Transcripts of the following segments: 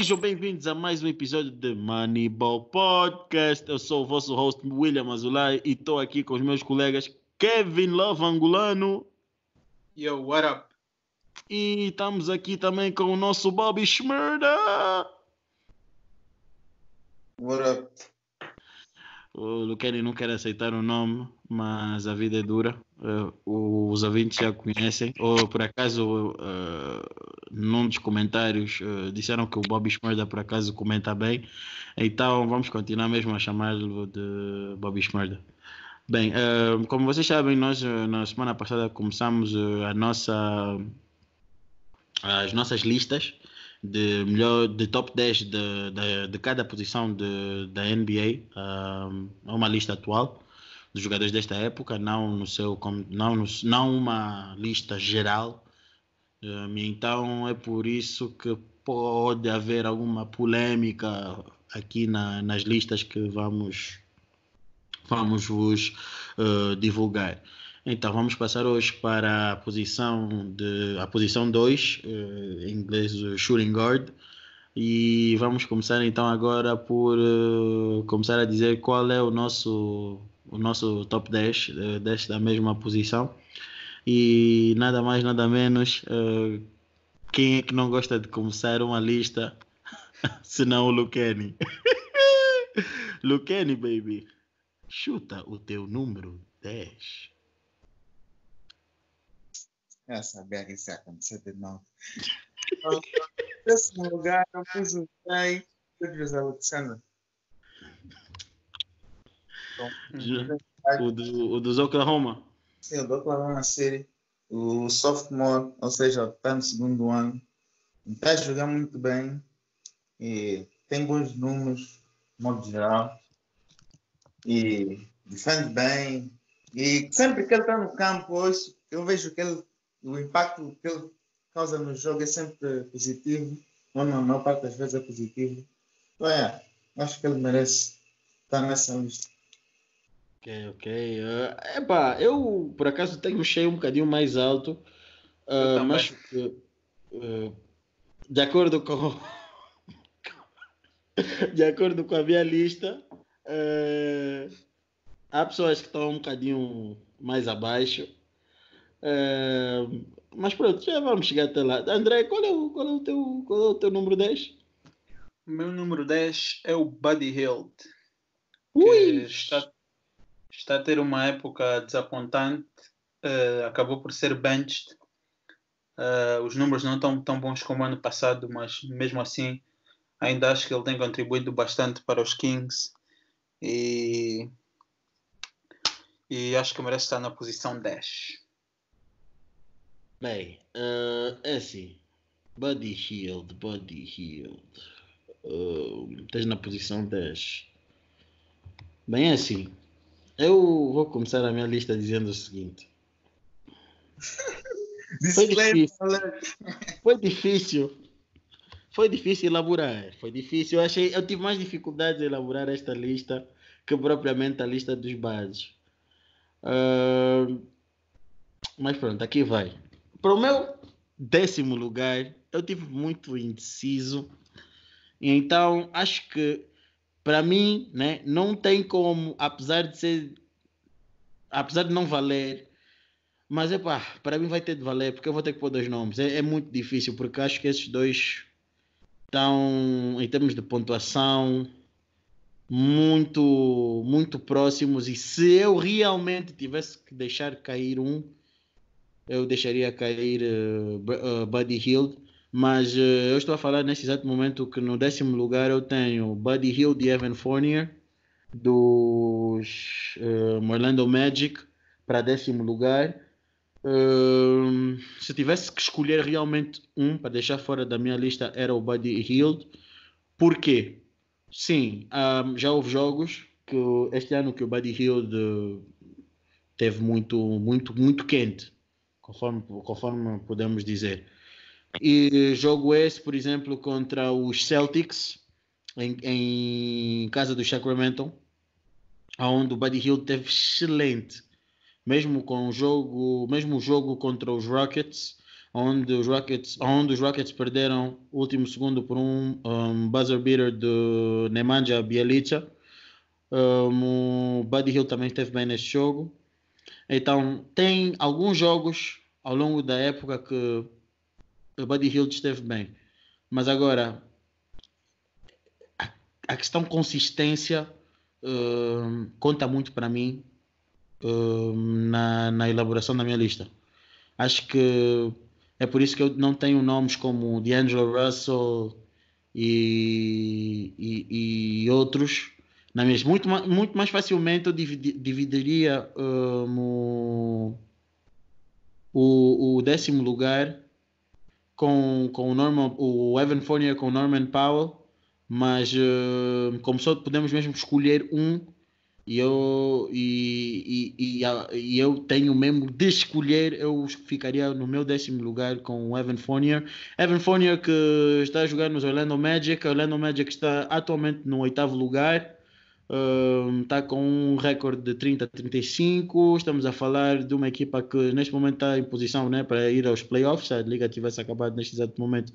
Sejam bem-vindos a mais um episódio de Moneyball Podcast. Eu sou o vosso host William Azulay e estou aqui com os meus colegas Kevin Love Angolano. Yo, what up? E estamos aqui também com o nosso Bobby Schmurda. What up? O Luqueni não quer aceitar o nome, mas a vida é dura. Uh, os ouvintes já conhecem. Ou por acaso, uh, num dos comentários, uh, disseram que o Bobby Schmurda por acaso comenta bem. Então vamos continuar mesmo a chamá-lo de Bobby Schmurda. Bem, como vocês sabem, nós na semana passada começamos a nossa, as nossas listas de melhor de top 10 de, de, de cada posição de, da NBA é uma lista atual dos jogadores desta época não no seu não no, não uma lista geral então é por isso que pode haver alguma polêmica aqui na, nas listas que vamos vamos vos uh, divulgar então vamos passar hoje para a posição de a posição 2, uh, em inglês shooting guard. E vamos começar então agora por uh, começar a dizer qual é o nosso o nosso top 10 uh, desta mesma posição. E nada mais, nada menos, uh, quem é que não gosta de começar uma lista senão o Luqueni? Luqueni, baby, chuta o teu número 10. Eu sabia que isso ia acontecer de novo. Décimo lugar, eu pus o Jay Pedro Alexander. O, do, o dos Oklahoma? Sim, o Oklahoma City. O sophomore, ou seja, está no segundo ano. Está a jogar muito bem. E tem bons números, de modo geral. E defende bem. E sempre que ele está no campo, hoje, eu vejo que ele o impacto que ele causa no jogo é sempre positivo, ou na maior parte das vezes é positivo. Então, é, acho que ele merece estar nessa lista. Ok, ok. Uh, epá, eu por acaso tenho um cheio um bocadinho mais alto, uh, mas uh, de acordo com de acordo com a minha lista, uh, há pessoas que estão um bocadinho mais abaixo. É, mas pronto, já vamos chegar até lá. André, qual é o, qual é o, teu, qual é o teu número 10? O meu número 10 é o Buddy Hield. Ui! Está, está a ter uma época desapontante. Uh, acabou por ser benched. Uh, os números não estão tão bons como ano passado, mas mesmo assim ainda acho que ele tem contribuído bastante para os Kings. E, e acho que merece estar na posição 10. Bem, uh, é assim. Body Healed, Body Healed. Uh, estás na posição 10. Bem, é assim. Eu vou começar a minha lista dizendo o seguinte. Foi difícil. Foi difícil. Foi difícil elaborar. Foi difícil. Eu achei, eu tive mais dificuldades em elaborar esta lista que propriamente a lista dos bases. Uh, mas pronto, aqui vai. Para o meu décimo lugar, eu tive muito indeciso. Então, acho que para mim, né, não tem como, apesar de ser, apesar de não valer, mas é pá, para mim vai ter de valer, porque eu vou ter que pôr dois nomes. É, é muito difícil, porque acho que esses dois estão, em termos de pontuação, muito, muito próximos. E se eu realmente tivesse que deixar cair um, eu deixaria cair uh, uh, Buddy Hield, mas uh, eu estou a falar nesse exato momento que no décimo lugar eu tenho Buddy Hield e Evan Fournier dos uh, Orlando Magic para décimo lugar. Uh, se tivesse que escolher realmente um para deixar fora da minha lista era o Buddy Hield. Por quê? Sim, um, já houve jogos que este ano que o Buddy Hield teve muito, muito, muito quente conforme, conforme podemos dizer. E jogo esse, por exemplo, contra os Celtics, em, em casa do Sacramento, onde o Buddy Hill teve excelente, mesmo com o jogo, mesmo jogo contra os Rockets, onde os Rockets, onde os Rockets perderam o último segundo por um, um buzzer beater do Nemanja Bjelica. Um, o Buddy Hill também esteve bem neste jogo. Então, tem alguns jogos ao longo da época que o Buddy Hill esteve bem. Mas agora, a, a questão consistência uh, conta muito para mim uh, na, na elaboração da minha lista. Acho que é por isso que eu não tenho nomes como D'Angelo Russell e, e, e outros na mesma. Muito, muito mais facilmente eu dividiria um, o, o décimo lugar com, com o, Norman, o Evan Fournier com o Norman Powell, mas uh, como só podemos mesmo escolher um e eu, e, e, e, e, eu tenho mesmo de escolher, eu ficaria no meu décimo lugar com o Evan Fournier. Evan Fournier que está a jogar nos Orlando Magic, Orlando Magic está atualmente no oitavo lugar, uh, está com um recorde de 30 a 35. Estamos a falar de uma equipa que neste momento está em posição né, para ir aos playoffs, a liga tivesse acabado neste exato momento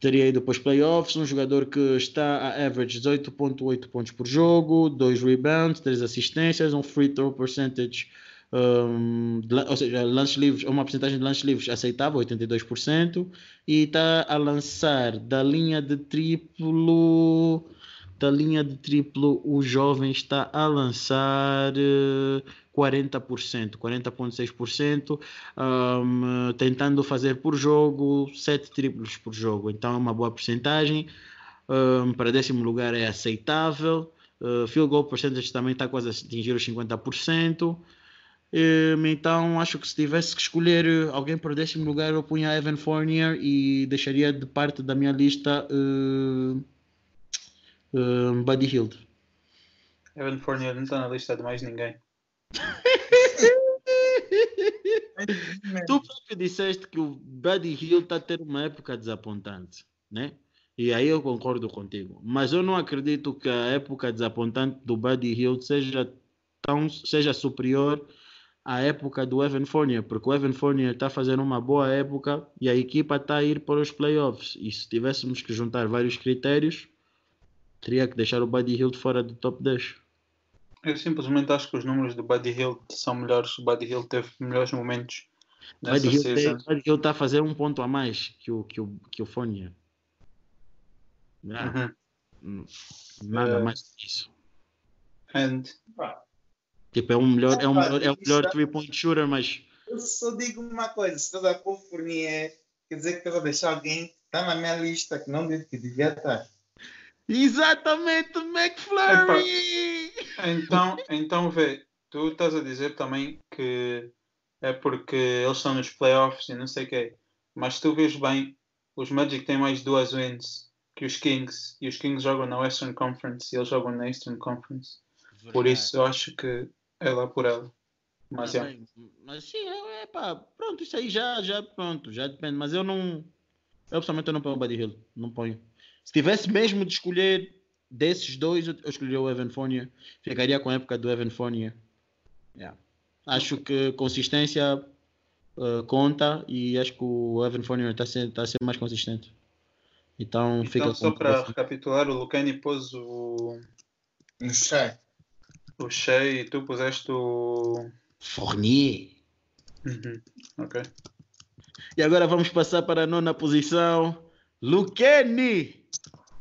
teria ido para os playoffs, um jogador que está a average 18.8 pontos por jogo, 2 rebounds, 3 assistências, um free throw percentage, um, ou seja, lance livres, uma porcentagem de lances livres aceitável, 82%, e está a lançar da linha de triplo, da linha de triplo, o jovem está a lançar uh, 40%, 40,6%, um, tentando fazer por jogo 7 triplos por jogo. Então é uma boa porcentagem. Um, para décimo lugar é aceitável. Uh, field goal percentage também está quase a atingir os 50%. Um, então acho que se tivesse que escolher alguém para décimo lugar, eu punha Evan Fournier e deixaria de parte da minha lista uh, uh, Buddy Hield. Evan Fournier não está na lista de mais ninguém tu próprio disseste que o Buddy Hill está a ter uma época desapontante, né? E aí eu concordo contigo. Mas eu não acredito que a época desapontante do Buddy Hill seja, tão, seja superior à época do Evan Fournier, porque o Evan Fournier está fazendo uma boa época e a equipa está a ir para os playoffs. E se tivéssemos que juntar vários critérios, teria que deixar o Buddy Hill fora do top 10. Eu simplesmente acho que os números do Buddy Hill são melhores. O Buddy Hill teve melhores momentos. Buddy Hill está a fazer um ponto a mais que o, que o, que o Fonia. Ah, uhum. Nada uh, mais que isso. And... Tipo, é um melhor, é um melhor, é um melhor three point shooter, mas. Eu só digo uma coisa, se estás a pôr Fournier, quer dizer que estás a deixar alguém que está na minha lista que não que devia estar. Exatamente, McFlurry! Então, então vê, tu estás a dizer também que é porque eles estão nos playoffs e não sei o quê. Mas tu vês bem, os Magic têm mais duas wins que os Kings. E os Kings jogam na Western Conference e eles jogam na Eastern Conference. Verdade. Por isso eu acho que é lá por ela. Mas, mas, é. mas sim, é, é pá, pronto, isso aí já, já, pronto, já depende. Mas eu não, eu pessoalmente eu não ponho o Buddy Hill, não ponho. Se tivesse mesmo de escolher desses dois, eu escolheria o Evan Fournier. Ficaria com a época do Evan Fournier. Yeah. Acho que consistência uh, conta e acho que o Evan Fournier está a, ser, tá a ser mais consistente. Então, então fica só para recapitular, o Lucani pôs o. O Shea. O Shea e tu puseste o. Fournier. Uhum. Ok. E agora vamos passar para a nona posição. Lucani!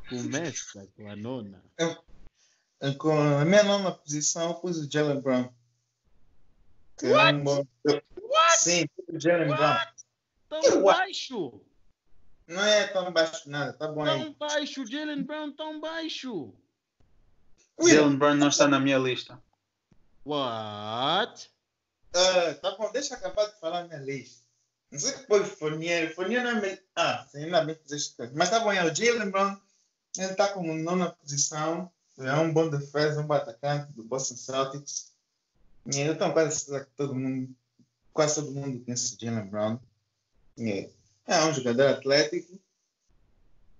Começa com a nona. Eu, com a minha nona posição, pus o Jalen Brown. Que What? É um bom... What? Sim, o Jalen Brown. Tão baixo! Não é tão baixo nada, tá bom tão aí. Tão baixo, Jalen Brown tão baixo. Jalen Brown não está na minha lista. What? Uh, tá bom, deixa eu acabar de falar a minha lista. Não sei que foi Fournier. Fournier não é meio... Ah, sim, ainda bem que fizeste Mas tá bom, é o Jalen Brown ele está como nona posição. É um bom defesa, um bom atacante do Boston Celtics. E então quase todo mundo, quase todo mundo conhece o Jalen Brown. E é um jogador atlético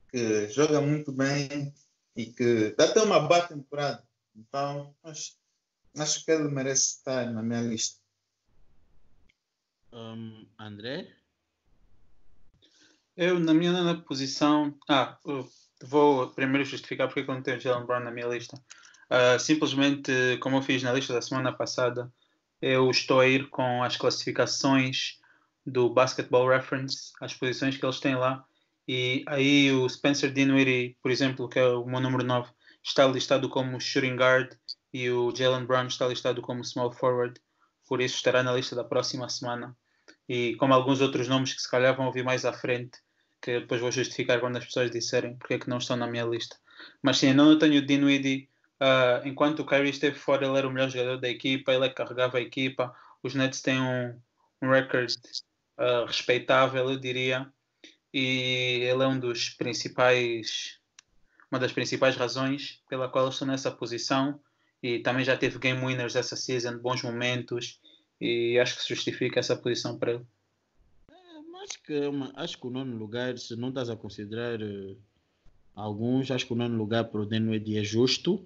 que joga muito bem e que dá até uma boa temporada. Então, acho, acho que ele merece estar na minha lista. Um, André? Eu, na minha nona posição. Ah, vou primeiro justificar porque eu não tenho Jalen Brown na minha lista. Uh, simplesmente, como eu fiz na lista da semana passada, eu estou a ir com as classificações do Basketball Reference, as posições que eles têm lá. E aí o Spencer Dinwiddie, por exemplo, que é o meu número 9, está listado como shooting guard e o Jalen Brown está listado como small forward. Por isso estará na lista da próxima semana. E como alguns outros nomes que se calhar vão ouvir mais à frente, que depois vou justificar quando as pessoas disserem porque é que não estão na minha lista. Mas sim, não tenho o Dinwiddie. Uh, enquanto o Kyrie esteve fora, ele era o melhor jogador da equipa, ele é que carregava a equipa. Os Nets têm um, um record uh, respeitável, eu diria. E ele é um dos principais, uma das principais razões pela qual eu estou nessa posição. E também já teve game winners essa season, bons momentos. E acho que se justifica essa posição para ele acho que, é acho que o nono lugar, se não estás a considerar uh, alguns, acho que o nono lugar para o Denwed é justo.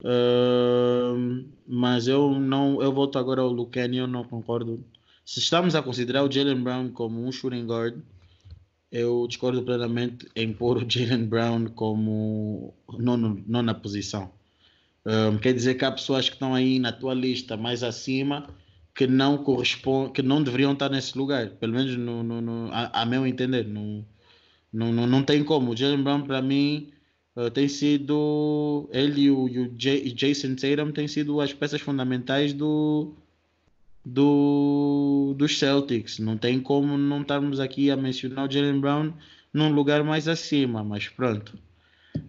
Uh, mas eu não eu volto agora ao Lucani, eu não concordo. Se estamos a considerar o Jalen Brown como um shooting guard, eu discordo plenamente em pôr o Jalen Brown como nono, nona posição. Um, quer dizer que há pessoas que estão aí na tua lista mais acima que não correspondem, que não deveriam estar nesse lugar, pelo menos no, no, no a, a, meu entender. Não, não, não, não tem como. O Jalen Brown, para mim, uh, tem sido. Ele e o, e o Jason Tatum têm sido as peças fundamentais do, do, dos Celtics. Não tem como não estarmos aqui a mencionar o Jalen Brown num lugar mais acima, mas pronto.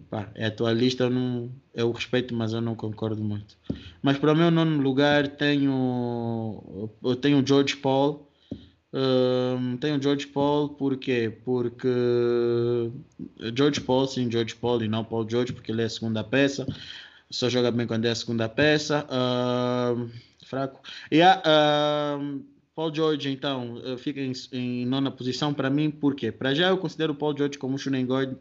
Pá, é a tua lista, eu, não, eu respeito, mas eu não concordo muito. Mas para o meu nono lugar tenho, eu tenho George Paul. Um, tenho George Paul porque porque George Paul sim George Paul e não Paul George porque ele é a segunda peça. Só joga bem quando é a segunda peça. Um, fraco. E yeah, um, Paul George então fica em, em nona posição para mim porque para já eu considero o Paul George como um shooting guard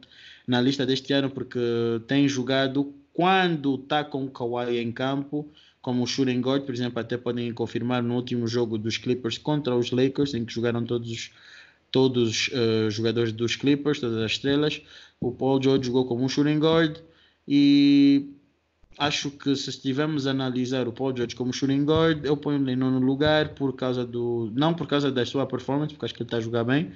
na lista deste ano porque tem jogado quando está com o Kawhi em campo, como o shooting guard, por exemplo, até podem confirmar no último jogo dos Clippers contra os Lakers, em que jogaram todos os todos uh, jogadores dos Clippers, todas as estrelas. O Paul George jogou como um shooting guard e acho que se estivermos a analisar o Paul George como shooting guard, eu ponho-lhe em nono lugar por causa do. não por causa da sua performance, porque acho que ele está a jogar bem,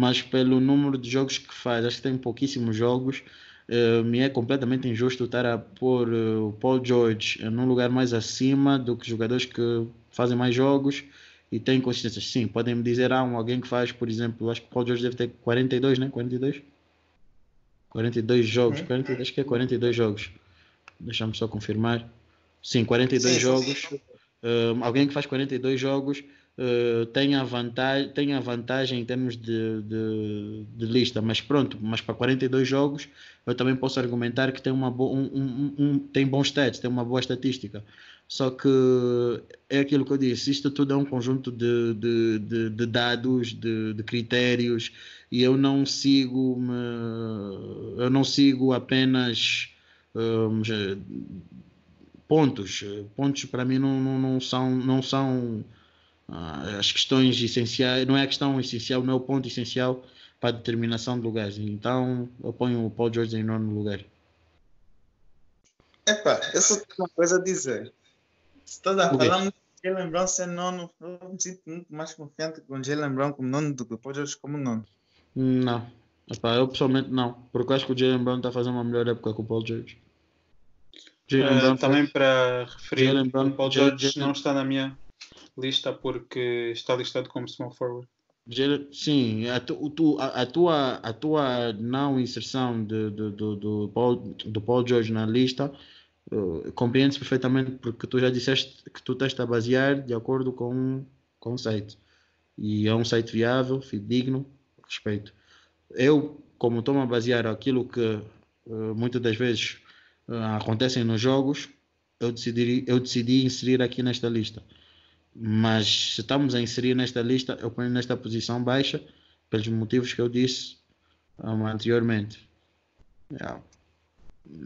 mas pelo número de jogos que faz. Acho que tem pouquíssimos jogos. Uh, me é completamente injusto estar a pôr uh, o Paul George num lugar mais acima do que jogadores que fazem mais jogos e têm consistência. Sim, podem me dizer, ah, um, alguém que faz, por exemplo, acho que o Paul George deve ter 42, né? 42? 42 jogos, 42, acho que é 42 jogos. Deixa-me só confirmar. Sim, 42 sim, jogos. Sim. Uh, alguém que faz 42 jogos uh, tem, a vantagem, tem a vantagem em termos de, de, de, lista, mas pronto, mas para 42 jogos eu também posso argumentar que tem, uma bo um, um, um, tem bons stats, tem uma boa estatística. Só que é aquilo que eu disse, isto tudo é um conjunto de, de, de, de dados, de, de, critérios, e eu não sigo eu não sigo apenas um, pontos. Pontos para mim não, não, não são, não são as questões essenciais, não é a questão essencial, não é o ponto essencial para a determinação de lugares. Então eu ponho o Paul George em nono lugar. Epá, eu só tenho uma coisa a dizer. Se estás a falar muito de Jalen Brown ser nono, eu me sinto muito mais confiante com Jalen Brown como nono do que o Paul George como nono. Não. Epá, eu pessoalmente não, porque eu acho que o Jalen Brown está a fazer uma melhor época com o Paul George. Uh, também para referir, o Paul George Jalen... não está na minha lista porque está listado como small forward. Sim, a, tu, a, a, tua, a tua não inserção de, de, de, do, Paul, do Paul George na lista uh, compreende-se perfeitamente porque tu já disseste que tu estás a basear de acordo com, com o site. E é um site viável, fidedigno, respeito. Eu, como estou a basear aquilo que uh, muitas das vezes uh, acontecem nos jogos, eu decidi, eu decidi inserir aqui nesta lista. Mas se estamos a inserir nesta lista, eu ponho nesta posição baixa, pelos motivos que eu disse um, anteriormente. Yeah.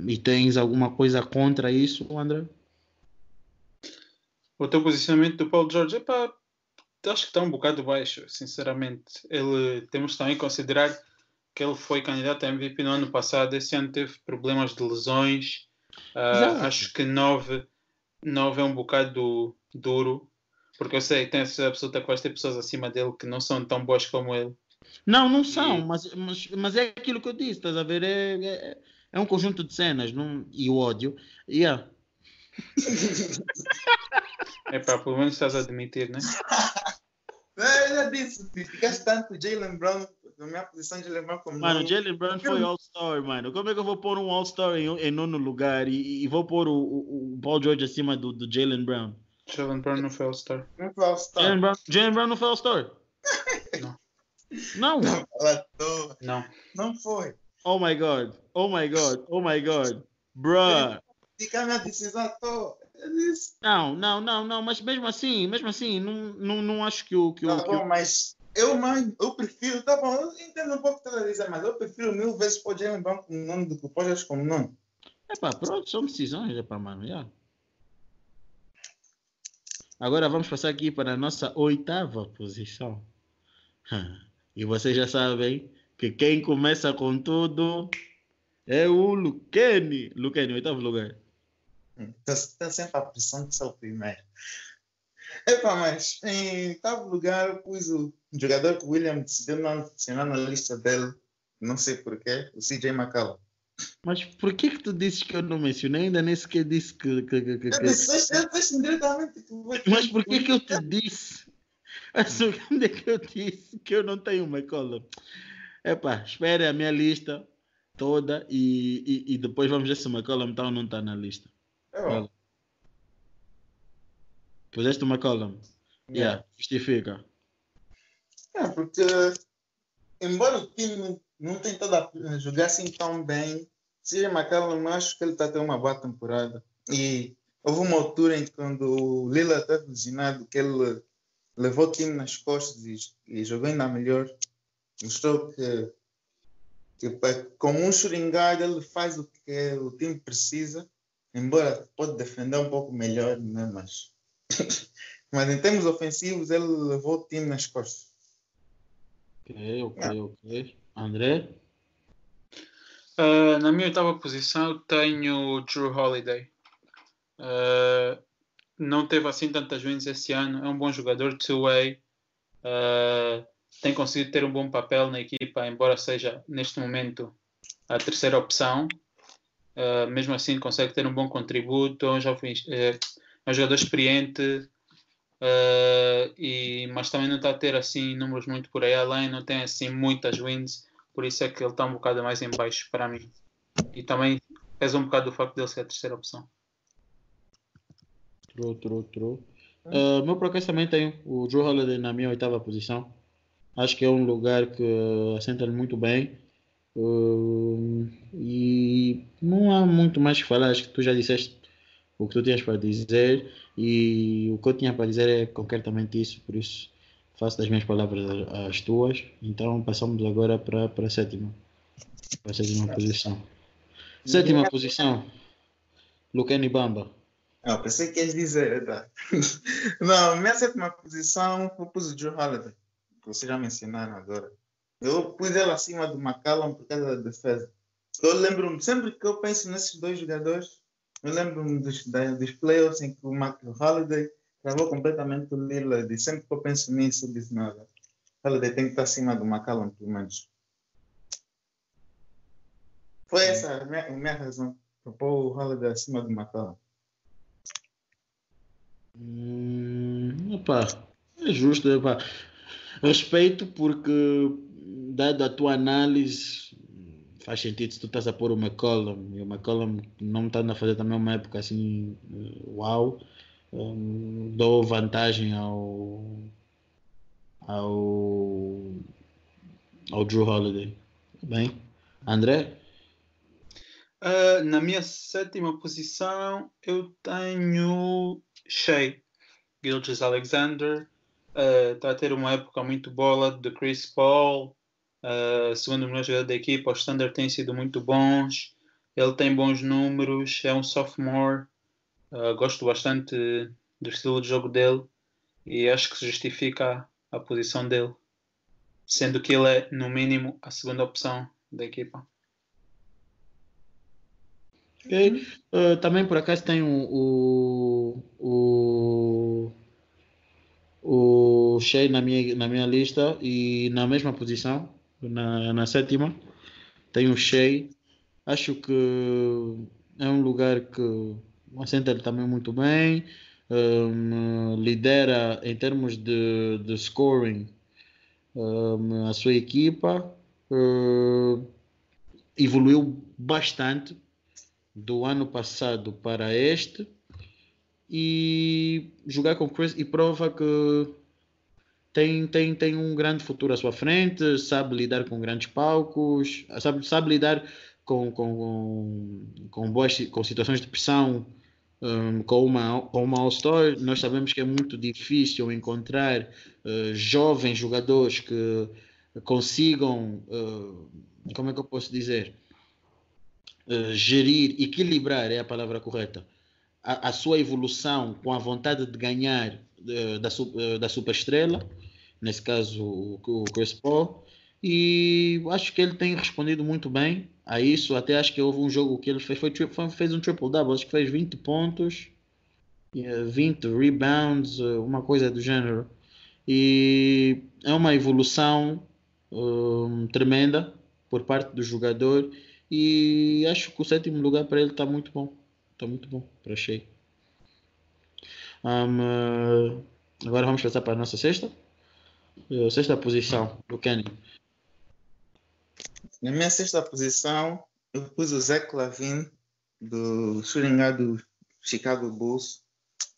E tens alguma coisa contra isso, André? O teu posicionamento do Paulo Jorge, epá, acho que está um bocado baixo, sinceramente. Ele, temos também que considerar que ele foi candidato a MVP no ano passado. Esse ano teve problemas de lesões. Uh, acho que 9, 9 é um bocado duro. Porque eu sei, tenho essa absoluta que vai ter pessoas acima dele que não são tão boas como ele. Não, não são, e... mas, mas, mas é aquilo que eu disse, estás a ver? É, é, é um conjunto de cenas não, e o ódio. Yeah. é pá, pelo menos estás a admitir, né? É, eu já disse, ficaste tanto Jalen Brown na minha posição de Jalen Brown como Mano, Jalen Brown foi All-Star, mano. Como é que eu vou pôr um All-Star em, em, nono lugar e, e vou pôr o, o, o, Paul George acima do, do Jalen Brown? Jalen Brown não foi All-Star. Não foi All-Star. Jalen Brown, Jalen Brown não foi All-Star? não. Não. Não. Não foi. Oh my God. Oh my God. Oh my God. Bruh. Fica a minha decisão à toa. Não, não, não, não, mas mesmo assim, mesmo assim, não, não, não acho que o. Que tá o, bom, que mas eu, mais, eu prefiro, tá bom, eu entendo um pouco o que você dizer, mas eu prefiro mil vezes o Jalen Brown como nome do que o Pojas como nome. É pá, pronto, são decisões, é pá, mano, já. Agora vamos passar aqui para a nossa oitava posição. E vocês já sabem que quem começa com tudo é o Luquene. Luquene, oitavo lugar. Está sempre a pressão de ser o primeiro. Epa, mas em oitavo lugar pus o jogador que o William decidiu não adicionar na lista dele, não sei porquê, o CJ McCallum. Mas por que que tu disse que eu não mencionei? Ainda nem sequer disse que... que, que, que... Eu disse diretamente. Mas por que que eu te disse? Onde é que eu disse que eu não tenho McCollum? Epá, espere a minha lista toda e, e, e depois vamos ver se o McCollum está ou não está na lista. É Puseste o McCollum? Yeah. yeah, justifica. É, porque embora o time não tenha estado a jogar assim tão bem, seja McCollum, acho que ele está tendo uma boa temporada. E houve uma altura em que quando o Lila estava lesionado, que ele levou o time nas costas e, e jogou ainda melhor. Mostrou que, que como um churingar ele faz o que o time precisa, embora pode defender um pouco melhor, né? mas, mas em termos ofensivos ele levou o time nas costas. Ok, ok, ok. André? Uh, na minha oitava posição tenho Drew Holiday. Uh, não teve assim tantas wins esse ano. É um bom jogador, two-way. Uh, tem conseguido ter um bom papel na equipa, embora seja neste momento a terceira opção. Uh, mesmo assim, consegue ter um bom contributo. É um, jovem, é, é um jogador experiente, uh, e, mas também não está a ter assim números muito por aí além. Não tem assim muitas wins, por isso é que ele está um bocado mais em baixo para mim. E também pesa um bocado o facto de ele ser a terceira opção. True, true, true. Uh, meu podcast também tem o Drew Holiday na minha oitava posição. Acho que é um lugar que assenta muito bem. Uh, e não há muito mais que falar. Acho que tu já disseste o que tu tinhas para dizer. E o que eu tinha para dizer é concretamente isso. Por isso faço das minhas palavras as tuas. Então passamos agora para, para a sétima. Para a sétima posição. Sétima posição. Lucani Bamba. Não, pensei que ias dizer. Tá? Não, minha sétima posição eu pus o Joe Holiday, que vocês já mencionaram agora. Eu pus ele acima do McCallum por causa da defesa. Eu lembro-me, sempre que eu penso nesses dois jogadores, eu lembro-me dos, dos playoffs em que o Holiday travou completamente o Lillard. E sempre que eu penso nisso, eu disse: nada. Holiday tem que estar acima do McCallum, pelo menos. Foi essa a minha, a minha razão para pôr o Holiday acima do McCallum. Hum, opa, é justo, opa. Respeito porque, dada a tua análise, faz sentido se tu estás a pôr o McCollum e o McCollum não está a fazer também uma época assim, uau, um, dou vantagem ao, ao, ao Drew Holiday. Bem, André? Uh, na minha sétima posição eu tenho Shea, Gilgis Alexander, está uh, a ter uma época muito boa de Chris Paul, segundo o melhor jogador da equipa, os standards têm sido muito bons, ele tem bons números, é um sophomore, uh, gosto bastante do estilo de jogo dele e acho que justifica a posição dele, sendo que ele é, no mínimo, a segunda opção da equipa. Okay. Uh, também por acaso tem o, o, o, o Shea na minha, na minha lista e na mesma posição, na, na sétima, tem o Shea. Acho que é um lugar que assenta ele também muito bem, um, lidera em termos de, de scoring um, a sua equipa, evoluiu bastante do ano passado para este e jogar com Chris e prova que tem, tem, tem um grande futuro à sua frente, sabe lidar com grandes palcos, sabe, sabe lidar com, com, com, boas com situações de pressão um, com uma, com uma All-Star. Nós sabemos que é muito difícil encontrar uh, jovens jogadores que consigam, uh, como é que eu posso dizer, uh, gerir, equilibrar é a palavra correta, a, a, sua evolução com a vontade de ganhar da, da superestrela, nesse caso o, Chris Paul, e acho que ele tem respondido muito bem a isso. Até acho que houve um jogo que ele fez, foi, foi fez um triple-double, acho que fez 20 pontos, 20 rebounds, uma coisa do gênero. E é uma evolução um, tremenda por parte do jogador e acho que o sétimo lugar para ele está muito bom. Está muito bom para Shea. Um, uh, agora vamos passar para a nossa sexta. Uh, sexta posição do Kenny. Na minha sexta posição, eu pus o Zé Clavin do Shooting do Chicago Bulls.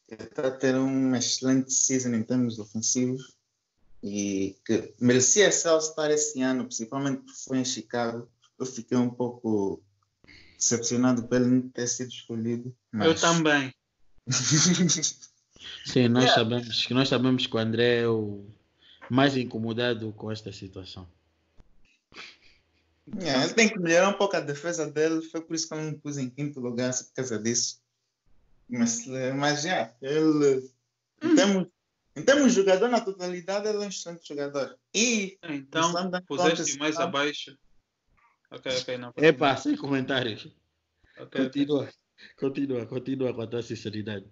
Ele está a ter uma excelente season em termos ofensivos e que merecia ser All-Star esse ano, principalmente porque foi em Chicago eu fiquei um pouco decepcionado por ele não ter sido escolhido. Mas... Eu também. Sim, nós, yeah. sabemos, nós sabemos que o André é o mais incomodado com esta situação. Yeah, ele tem que melhorar um pouco a defesa dele, foi por isso que eu não pus em quinto lugar por causa disso. Mas, mas yeah, ele em termos, em termos de jogador na totalidade, ele é um excelente jogador. E então puseste mais abaixo Ok, ok, não. Epa, sem comentários. Okay, continua, okay. continua, continua com a tua sinceridade.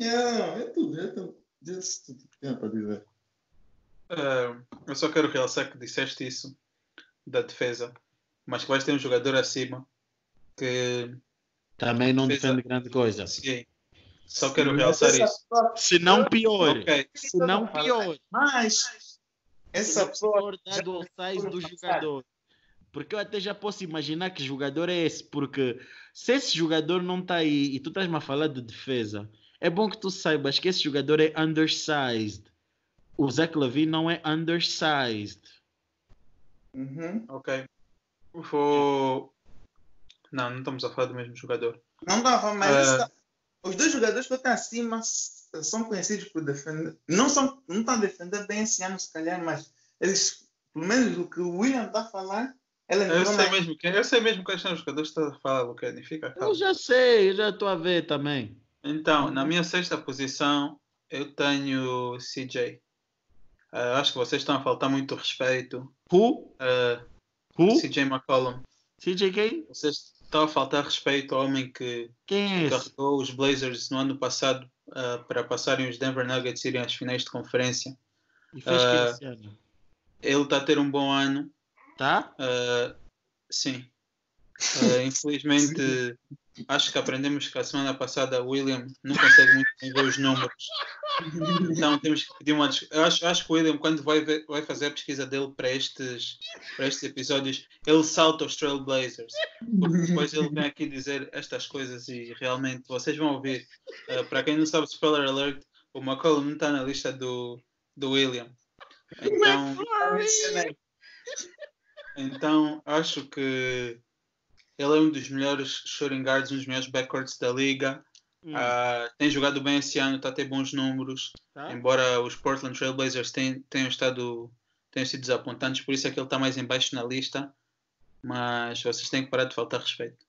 Yeah, é tudo, é tudo. Diz tudo que tem para dizer. Uh, eu só quero realçar que disseste isso da defesa, mas que vais ter um jogador acima que também não defesa... defende grande coisa. Sim. Só quero realçar isso. Se não pior. Okay. Se não pior. Mas essa pessoa dado ao size do jogador. Porque eu até já posso imaginar que jogador é esse. Porque se esse jogador não está aí e tu estás-me a falar de defesa, é bom que tu saibas que esse jogador é undersized. O Zach Levine não é undersized. Uhum. Ok. Vou... Não, não estamos a falar do mesmo jogador. Não dava, mas uh... os dois jogadores que estão acima são conhecidos por defender. Não, são, não estão a defender bem esse ano, se calhar, mas eles, pelo menos o que o William está a falar, ela eu, sei mesmo que, eu sei mesmo quais são os jogadores que está a falar, Lucani. Fica calmo. Eu já sei, eu já estou a ver também. Então, na minha sexta posição, eu tenho CJ. Uh, acho que vocês estão a faltar muito respeito. Who? Uh, Who? CJ McCollum. CJ quem? Vocês estão a faltar respeito ao homem que quem é carregou os Blazers no ano passado uh, para passarem os Denver Nuggets irem às finais de conferência. E fez uh, esse ano? Ele está a ter um bom ano. Tá? Sim. Infelizmente, acho que aprendemos que a semana passada o William não consegue muito ver os números. Então temos que pedir uma. Eu acho, acho que o William, quando vai, ver, vai fazer a pesquisa dele para estes, para estes episódios, ele salta os Trailblazers. Porque depois ele vem aqui dizer estas coisas e realmente vocês vão ouvir. Uh, para quem não sabe, spoiler alert, o McCollum não está na lista do, do William. Então. Então, acho que ele é um dos melhores shooting guards, um dos melhores backcourts da liga. Hum. Uh, tem jogado bem esse ano, está a ter bons números. Tá. Embora os Portland Trailblazers tenham, tenham, estado, tenham sido desapontantes, por isso é que ele está mais embaixo na lista. Mas vocês têm que parar de faltar respeito.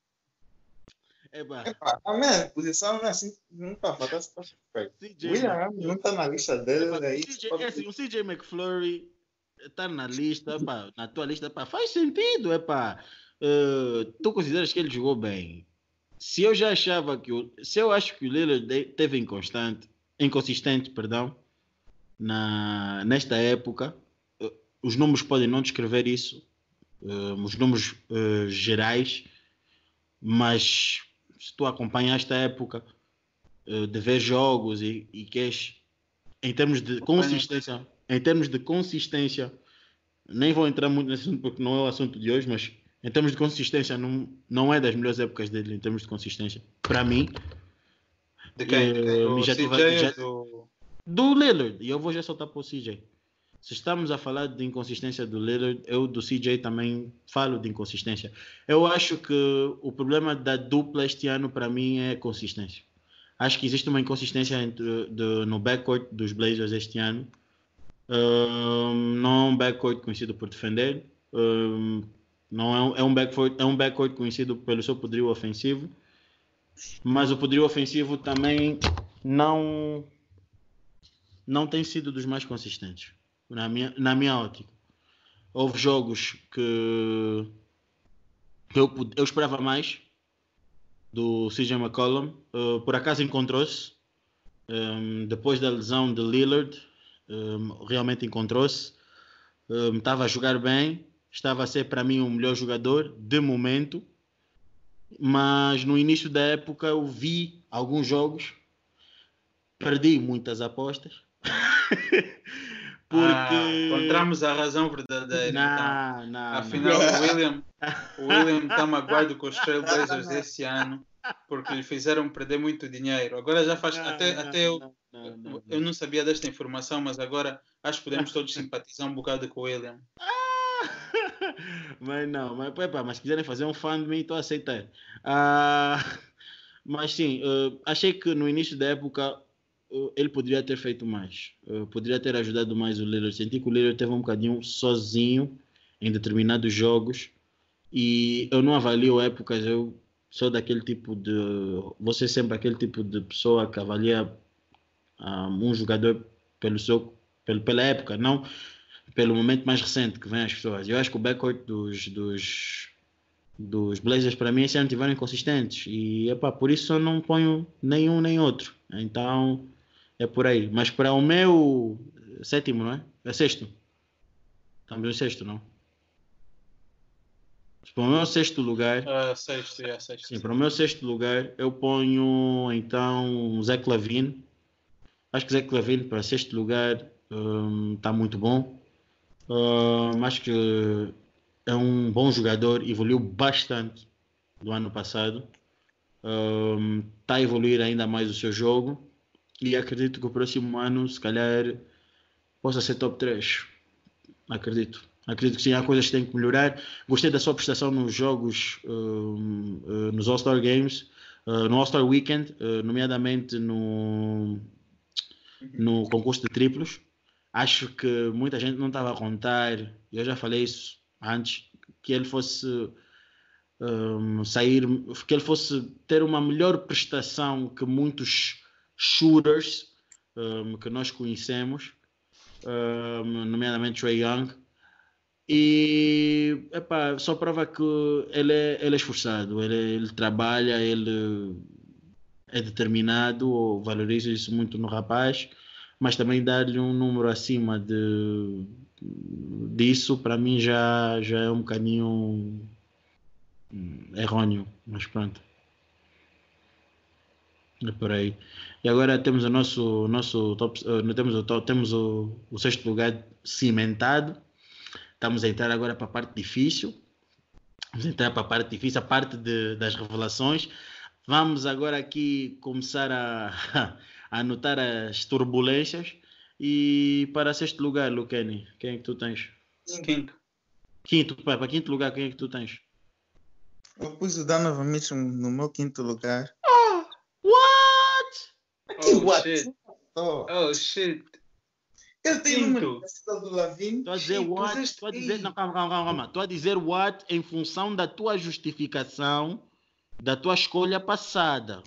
Epá. Epá, a minha posição não é assim, não está a faltar se perfeito. CJ William não está na lista dele, Epá, é o isso. CJ, é assim, o CJ McFlurry está na lista, epá, na tua lista, epá, faz sentido, epá. Uh, tu consideras que ele jogou bem? Se eu já achava que o, se eu acho que o Lillard de- teve inconstante, inconsistente, perdão, na nesta época, uh, os números podem não descrever isso, uh, os números gerais, mas se tu acompanhaste a época de ver jogos e, e queres em termos de consistência, em termos de consistência, nem vou entrar muito nesse assunto porque não é o assunto de hoje, mas em termos de consistência não, não é das melhores épocas dele em termos de consistência. Para mim, De quem? De quem? Eh, Do já CJ tive- já- do... do Lillard, e eu vou já soltar para o CJ. Se estamos a falar de inconsistência do Lillard, eu do CJ também falo de inconsistência. Eu acho que o problema da dupla este ano para mim é consistência. Acho que existe uma inconsistência entre, de- no backcourt dos Blazers este ano. Um, não é um backcourt conhecido por defender. Um, não é um, é um backcourt, é um backcourt conhecido pelo seu poderio ofensivo. Mas o poderio ofensivo também não não tem sido dos mais consistentes na minha, na minha ótica. Houve jogos que eu, eu esperava mais do CJ McCollum. Uh, por acaso encontrou-se. Um, depois da lesão de Lillard, um, realmente encontrou-se. Um, estava a jogar bem. Estava a ser para mim o melhor jogador de momento. Mas no início da época eu vi alguns jogos. Perdi muitas apostas. Porque. Ah, encontramos a razão verdadeira. então. Não, não, Afinal, não. o William, o William está magoado com os Trailblazers esse ano porque lhe fizeram perder muito dinheiro. Agora já faz. Não, até não, até eu, não, não, não, eu não sabia desta informação, mas agora acho que podemos todos simpatizar um bocado com o William. Mas não, mas, epá, mas se quiserem fazer um fã de mim, estou a aceitar. Ah, mas sim, eh, achei que no início da época eh, ele poderia ter feito mais. Poderia ter ajudado mais o Lillard. Senti que o Lillard teve um bocadinho sozinho em determinados jogos e eu não avalio épocas. Eu sou daquele tipo de. Ser sempre aquele tipo de pessoa que avalia ah, um jogador pelo seu, pelo, pela época, não pelo momento mais recente que vem as pessoas. Eu acho que o backcourt dos, dos, dos Blazers, para mim, esse ano tiveram inconsistentes. E epá, por isso eu não ponho nenhum nem outro. Então é por aí. Mas para o meu sétimo, não é? É sexto. Estamos no sexto, não? Para o meu sexto lugar, Ah, sexto, é, sexto. Sim, para o meu sexto lugar, eu ponho então Zé Clavin. Acho que Zé Clavin para sexto lugar está muito bom. Hum, acho que é um bom jogador, evoluiu bastante do ano passado. Está a evoluir ainda mais o seu jogo. E acredito que o próximo ano, se calhar, possa ser top 3. Acredito. Acredito que sim, há coisas que têm que melhorar. Gostei da sua prestação nos jogos, eh, nos All-Star Games, eh, no All-Star Weekend, eh, nomeadamente no, no concurso de triplos. Acho que muita gente não estava a contar, eu já falei isso antes, que ele fosse hum, sair, que ele fosse ter uma melhor prestação que muitos shooters hum, que nós conhecemos, hum, nomeadamente Trey Young. E epá, só prova que ele é, ele é esforçado, ele, ele trabalha, ele é determinado, valorizo isso muito no rapaz, mas também dar-lhe um número acima de, disso, para mim já, já é um bocadinho hum, errôneo, mas pronto. É por aí. E agora temos o nosso, nosso top, uh, temos, o, top- temos o, o sexto lugar cimentado. Estamos a entrar agora para a parte difícil. Vamos entrar para a parte difícil, a parte de, das revelações. Vamos agora aqui começar a anotar as turbulências. E para sexto lugar, Luqueni, quem é que tu tens? Quinto. Quinto, pá, para quinto lugar, quem é que tu tens? Eu pus o Donovan Mitchell no meu quinto lugar. What? Que Oh, what? shit. Oh. Oh, shit. Ele tem Quinto. número do Lavin. Estou a dizer Sim, what? puseste- Estou a dizer, Ei. não, calma, calma, calma, calma. Estou a dizer what em função da tua justificação da tua escolha passada.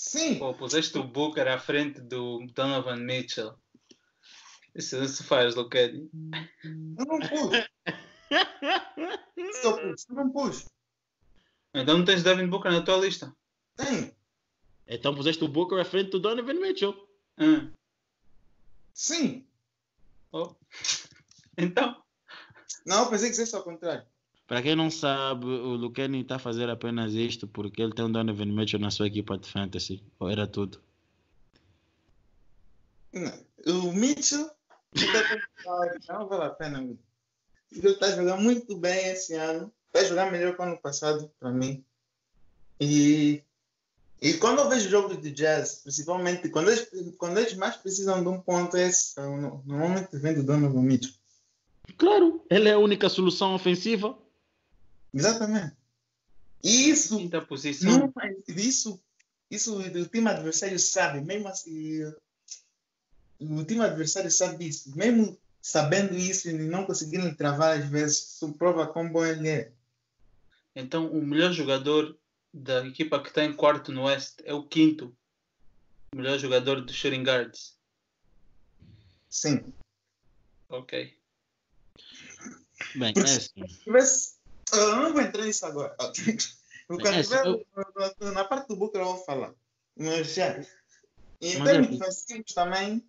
Sim. Pô, puseste o Booker à frente do Donovan Mitchell. Isso não se faz, Lucani. Eu não pus. Se eu pus, eu não pus. Então não tens Devin Booker na tua lista? Tem. Então puseste o Booker à frente do Donovan Mitchell. Hum. Sim. Oh. Então, Não, pensei que fosse ao contrário. Para quem não sabe, o Lucani está a fazer apenas isto porque ele tem um Donovan Mitchell na sua equipa de fantasy. Ou era tudo. Não. O Mitchell não vale a pena. Ele está jogando muito bem esse ano. Vai jogar melhor que o ano passado, para mim. E, e quando eu vejo jogos de jazz, principalmente quando eles, quando eles mais precisam de um ponto, é esse, normalmente vem do Donovan Mitchell. Claro, ele é a única solução ofensiva. Exatamente. E isso quinta posição. Não, mas isso, isso o time adversário sabe, mesmo assim, o time adversário sabe isso, mesmo sabendo isso e não conseguindo travar às vezes, isso prova quão bom ele é. Então, o melhor jogador da equipa que está em quarto no Oeste é o quinto. O melhor jogador dos shooting guards. Sim. Ok. Bem, Porque é se assim. tivesse, eu não vou entrar nisso agora. Quando É, na parte do Booker eu vou falar. Mas já. Em Mas termos é- defensivos também,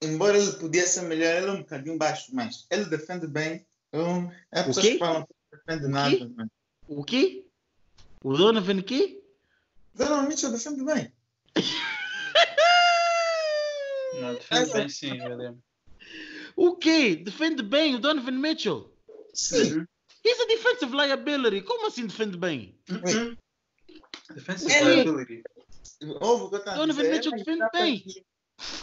embora ele podia ser melhor, ele é um bocadinho baixo, mas ele defende bem. Eu, é pessoas que falam que não defende nada. mas- O quê? O Donovan quê? Donovan Mitchell defende bem. Não, defende bem sim, William. O quê? Defende bem o Donovan Mitchell. Sim. He's a defensive liability. Como assim defende bem? Uhum. Defensive Ele- liability. Ouve o que eu estou a Donovan dizer. Mitchell Ele defende bem.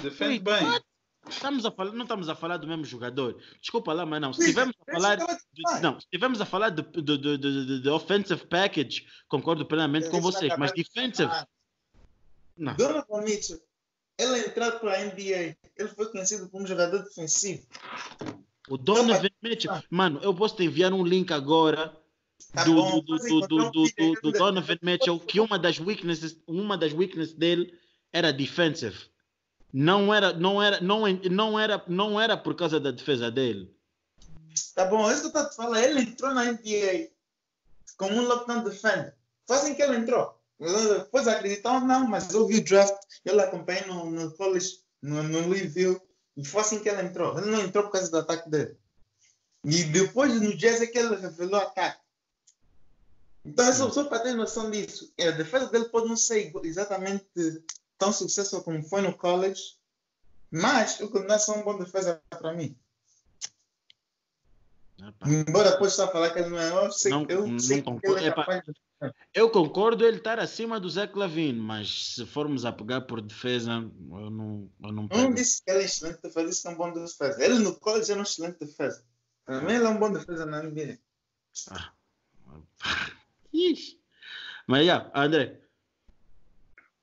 Defende bem. what? Estamos a falar, não estamos a falar do mesmo jogador. Desculpa lá, mas não. Se estivermos a falar. De- não, se a falar de, de, de, de, de- de offensive package, concordo plenamente com vai mas defensive. Não. Donovan Mitchell, ele entrou para a NBA. Ele foi conhecido como jogador defensivo. O Donovan Mitchell. Mano, eu posso te enviar um link agora Tá do, do, do, do, encontrar do. Donovan Mitchell, que uma das weaknesses, uma das weaknesses dele era defensive. Não era, não era, não, não era, não era por causa da defesa dele. Tá bom, isso que eu a te falar. Ele entrou na NBA como um lockdown defender. Foi assim que ele entrou. Depois acreditar ou não, mas eu vi o draft, eu acompanhei no, no college, no, no Louisville, e foi assim que ele entrou. Ele não entrou por causa do ataque dele. E depois no Jazz é que ele revelou o ataque. Então, só, só para ter noção disso, a defesa dele pode não ser exatamente tão sucesso como foi no college, mas continuo a ser um bom defesa para mim. Embora depois só falar que ele não é, eu sei, Não- eu não sei que concordo. ele é capaz de... Eu concordo ele estar acima do Zé Clavin, mas se formos a pegar por defesa, eu não, eu não Eu não pego. disse que ele é excelente defesa, disse que é um bom defesa. Ele no college é um excelente defesa. Para mim ele é um bom defesa na NBA. Ixi. Mas já, André,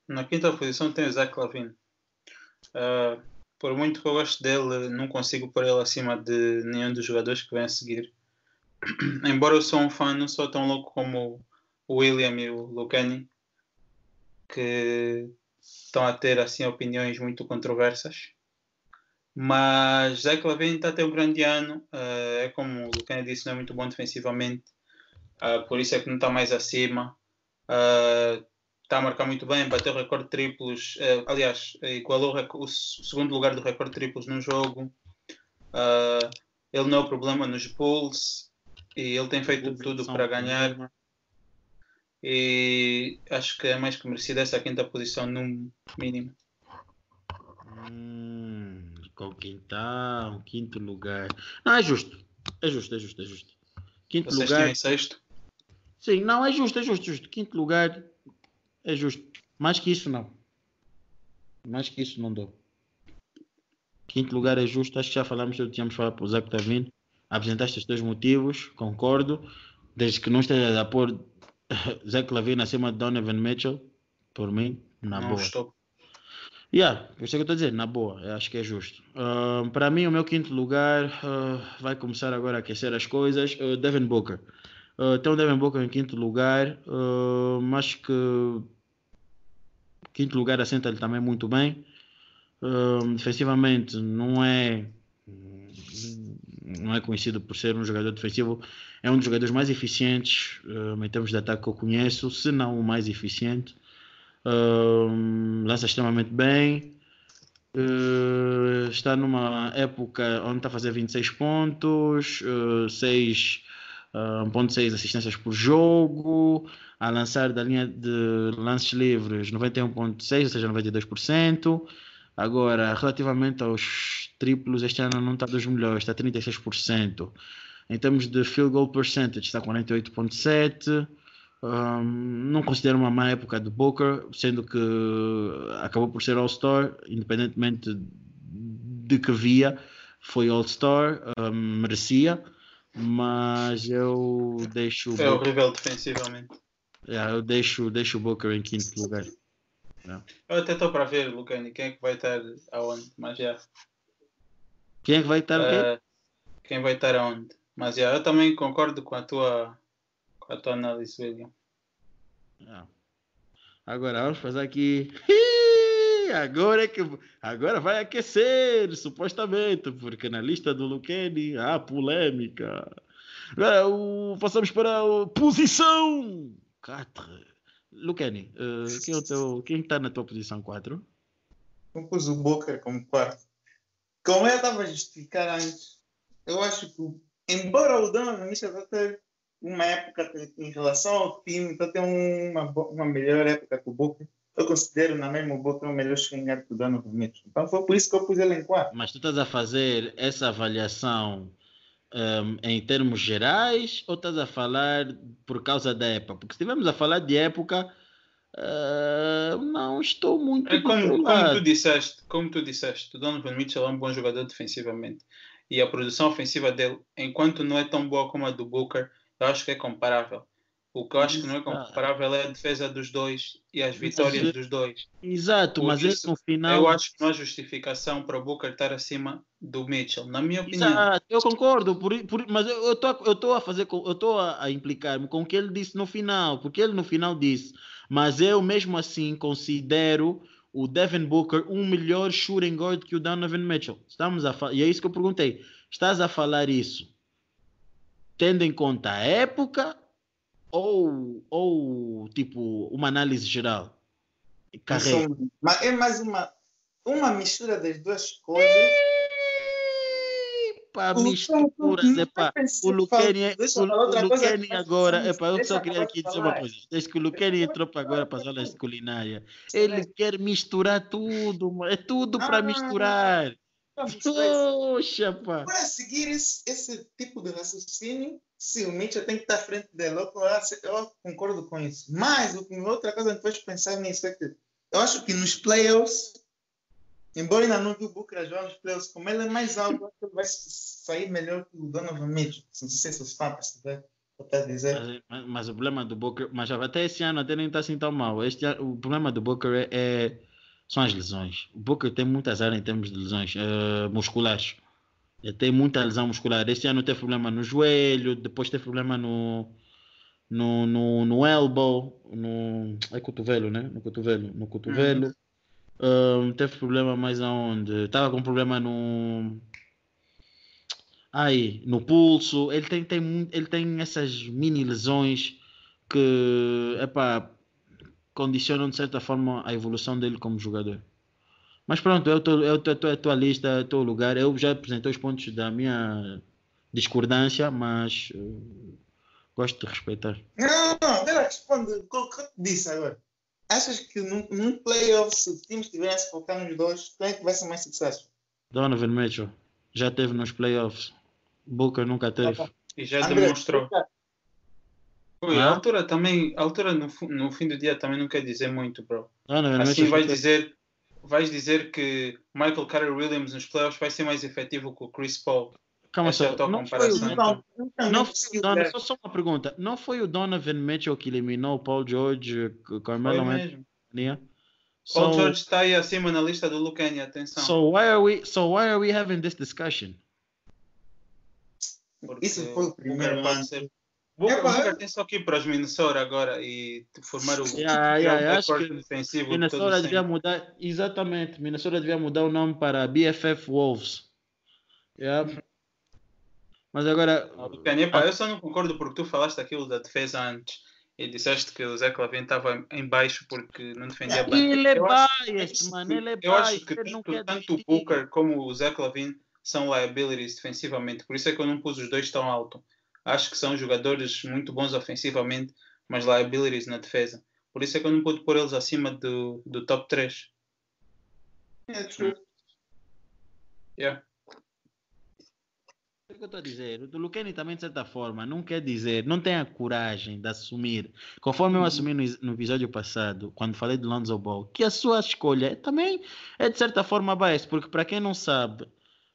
Na quinta posição tem o Zach Lavine. Ah, por muito que eu goste dele, não consigo pôr ele acima de nenhum dos jogadores que vem a seguir. Embora eu sou um fã, não sou tão louco como o William e o Lucani, que estão a ter assim opiniões muito controversas. Mas Zach Lavine está a ter um grande ano. ah, é como o Lucani disse, não é muito bom defensivamente. Ah, por isso é que não está mais acima. Ah, está a marcar muito bem, bateu o recorde de triplos, eh, aliás, igualou o, o segundo lugar do recorde de triplos num jogo. Ah, ele não é o problema nos Bulls e ele tem feito tudo para ganhar. E acho que é mais que merecido essa quinta posição, no mínimo. Hum, com quintão, quinto lugar. Não, é justo. É justo, é justo, é justo. Quinto Vocês lugar. em sexto? Sim, não, é justo, é justo, justo. Quinto lugar é justo. Mais que isso, não. Mais que isso, não dou. Quinto lugar é justo. Acho que já falamos tudo, tínhamos falado para o Zé que está vindo. Apresentaste os teus motivos, concordo. Desde que não esteja a pôr Zé Clavino acima de Donovan Mitchell, por mim, na não boa. estou. Yeah, por isso é que eu estou a dizer, na boa, acho que é justo. Ah, para mim, o meu quinto lugar ah, vai começar agora a aquecer as coisas. Ah, Devin Booker. Uh, tem o Devin Booker em quinto lugar, uh, mas que quinto lugar assenta ele também muito bem. Uh, defensivamente não é não é conhecido por ser um jogador defensivo, é um dos jogadores mais eficientes uh, em termos de ataque que eu conheço, se não o mais eficiente. Uh, lança extremamente bem. Uh, está numa época onde está a fazer 26 pontos, uh, 6, uh, 1.6 assistências por jogo, a lançar da linha de lances livres 91.6, ou seja, 92%. Agora, relativamente aos triplos, este ano não está dos melhores, está 36%. Em termos de field goal percentage, está 48,7%. Um, não considero uma má época do Booker, sendo que acabou por ser All-Star, independentemente de que via, foi All-Star, um, merecia, mas eu deixo. É horrível defensivamente. Yeah, eu deixo, deixo o Booker em quinto lugar. Não. Eu até estou para ver, Lucani, quem é que vai estar aonde, mas já. Quem é que vai estar uh, Quem vai estar aonde? Mas já, eu também concordo com a tua, com a tua análise, William. Ah. Agora vamos fazer aqui. Agora é que agora vai aquecer, supostamente, porque na lista do Lucani há polêmica. Agora o, passamos para a posição 4. Lucani, uh, quem, é o teu, quem está na tua posição 4? Eu pus o Boca como quarto. Como eu estava a justificar antes, eu acho que, embora o Mitchell vai ter uma época em relação ao time, vai ter uma, uma melhor época que o Boca, eu considero na mesma Boca o melhor xingar que o Donovan Mitchell. Então foi por isso que eu pus ele em quarto. Mas tu estás a fazer essa avaliação um, em termos gerais ou estás a falar por causa da época? Porque se estivermos a falar de época, uh, não estou muito. É como, como, tu disseste, como tu disseste, o Donovan Mitchell é um bom jogador defensivamente e a produção ofensiva dele, enquanto não é tão boa como a do Booker, eu acho que é comparável. O que eu acho que não é comparável é a defesa dos dois e as vitórias dos dois. Exato, Por mas isso, no final. Eu acho que não há justificação para o Booker estar acima do Mitchell, na minha opinião. Exato, eu concordo, por, por, mas eu estou a fazer, eu estou a, a implicar-me com o que ele disse no final, porque ele no final disse, mas eu mesmo assim considero o Devin Booker um melhor shooting guard que o Donovan Mitchell. Estamos a e é isso que eu perguntei. Estás a falar isso tendo em conta a época ou, ou tipo uma análise geral? Carreira. É mais uma, uma mistura das duas coisas. Epa, misturas, epa. O Luqueni, é- o, Luqueni agora, epa, eu só queria aqui dizer uma coisa. Desde que o Luqueni entrou para agora para as aulas de culinária, ele quer misturar tudo, é tudo para ah, misturar. Poxa, pá. Para seguir esse, esse tipo de raciocínio, sim, o Mitchell tem que estar à frente dele. Eu, eu concordo com isso. Mas outra coisa que depois pensar nisso é que eu acho que nos playoffs, embora ainda não vi o Booker jogar nos playoffs, como ele é mais alto, ele vai sair melhor que o Donovan Mitchell. Não sei se está a perceber. Mas, mas, mas, o problema do Booker, mas até esse ano até nem está assim tão mal. Este, o problema do Booker é, é são as lesões. O Booker tem muitas áreas em termos de lesões uh, musculares. Tem muita lesão muscular. Este ano teve problema no joelho, depois teve problema no, no, no, no elbow, no é cotovelo, né? No cotovelo, no cotovelo. Uhum. Uh, teve problema mais aonde? Estava com problema no aí, no pulso. Ele tem, tem, ele tem essas mini lesões que, epá, condicionam de certa forma a evolução dele como jogador. Mas pronto, eu tô, eu tô, tô, a tua lista, é o teu lugar. Eu já apresentei os pontos da minha discordância, mas uh, gosto de respeitar. Não, não, ela responde o que eu disse agora. Achas que num, num playoff, se o time estivesse focando nos dois, quem é que vai ser mais sucesso? Donovan Mitchell. Já teve nos playoffs. Booker nunca teve. E já André, demonstrou. Ui, a altura também, a altura no, no fim do dia também não quer dizer muito, bro. Ah, não, assim vais dizer, vais dizer que Michael Carter Williams nos playoffs vai ser mais efetivo que o Chris Paul. Calma Essa só, é não foi, o Donovan, não foi o Donovan, só, só uma pergunta, não foi o Donovan Mitchell que eliminou o Paul George, Carmelo Anthony? So, Paul George está aí acima na lista do Lucani, atenção. So why are we, so why are we having this discussion? Porque Isso foi o primeiro ano. Tem só que ir para os Minnesota agora e formar o yeah, yeah, acho que defensivo. Minnesota devia mudar, exatamente, Minnesota devia mudar o nome para BFF Wolves. Yeah. Mas agora. Ah, eu só não concordo porque tu falaste aquilo da defesa antes e disseste que o Zé Clavin estava em baixo porque não defendia bem. Ele é biased, mano. Ele é eu acho que tanto, tanto o Booker como o Zé Clavin são liabilities defensivamente, por isso é que eu não pus os dois tão alto. Acho que são jogadores muito bons ofensivamente, mas liabilities na defesa. Por isso é que eu não pude pôr eles acima do, do top 3. É true. Yeah. É o que eu estou a dizer. O Luqueni também, de certa forma, não quer dizer, não tem a coragem de assumir, conforme eu assumi no, no, episódio passado, quando falei de Lonzo Ball, que a sua escolha também é de certa forma biased, porque para quem não sabe,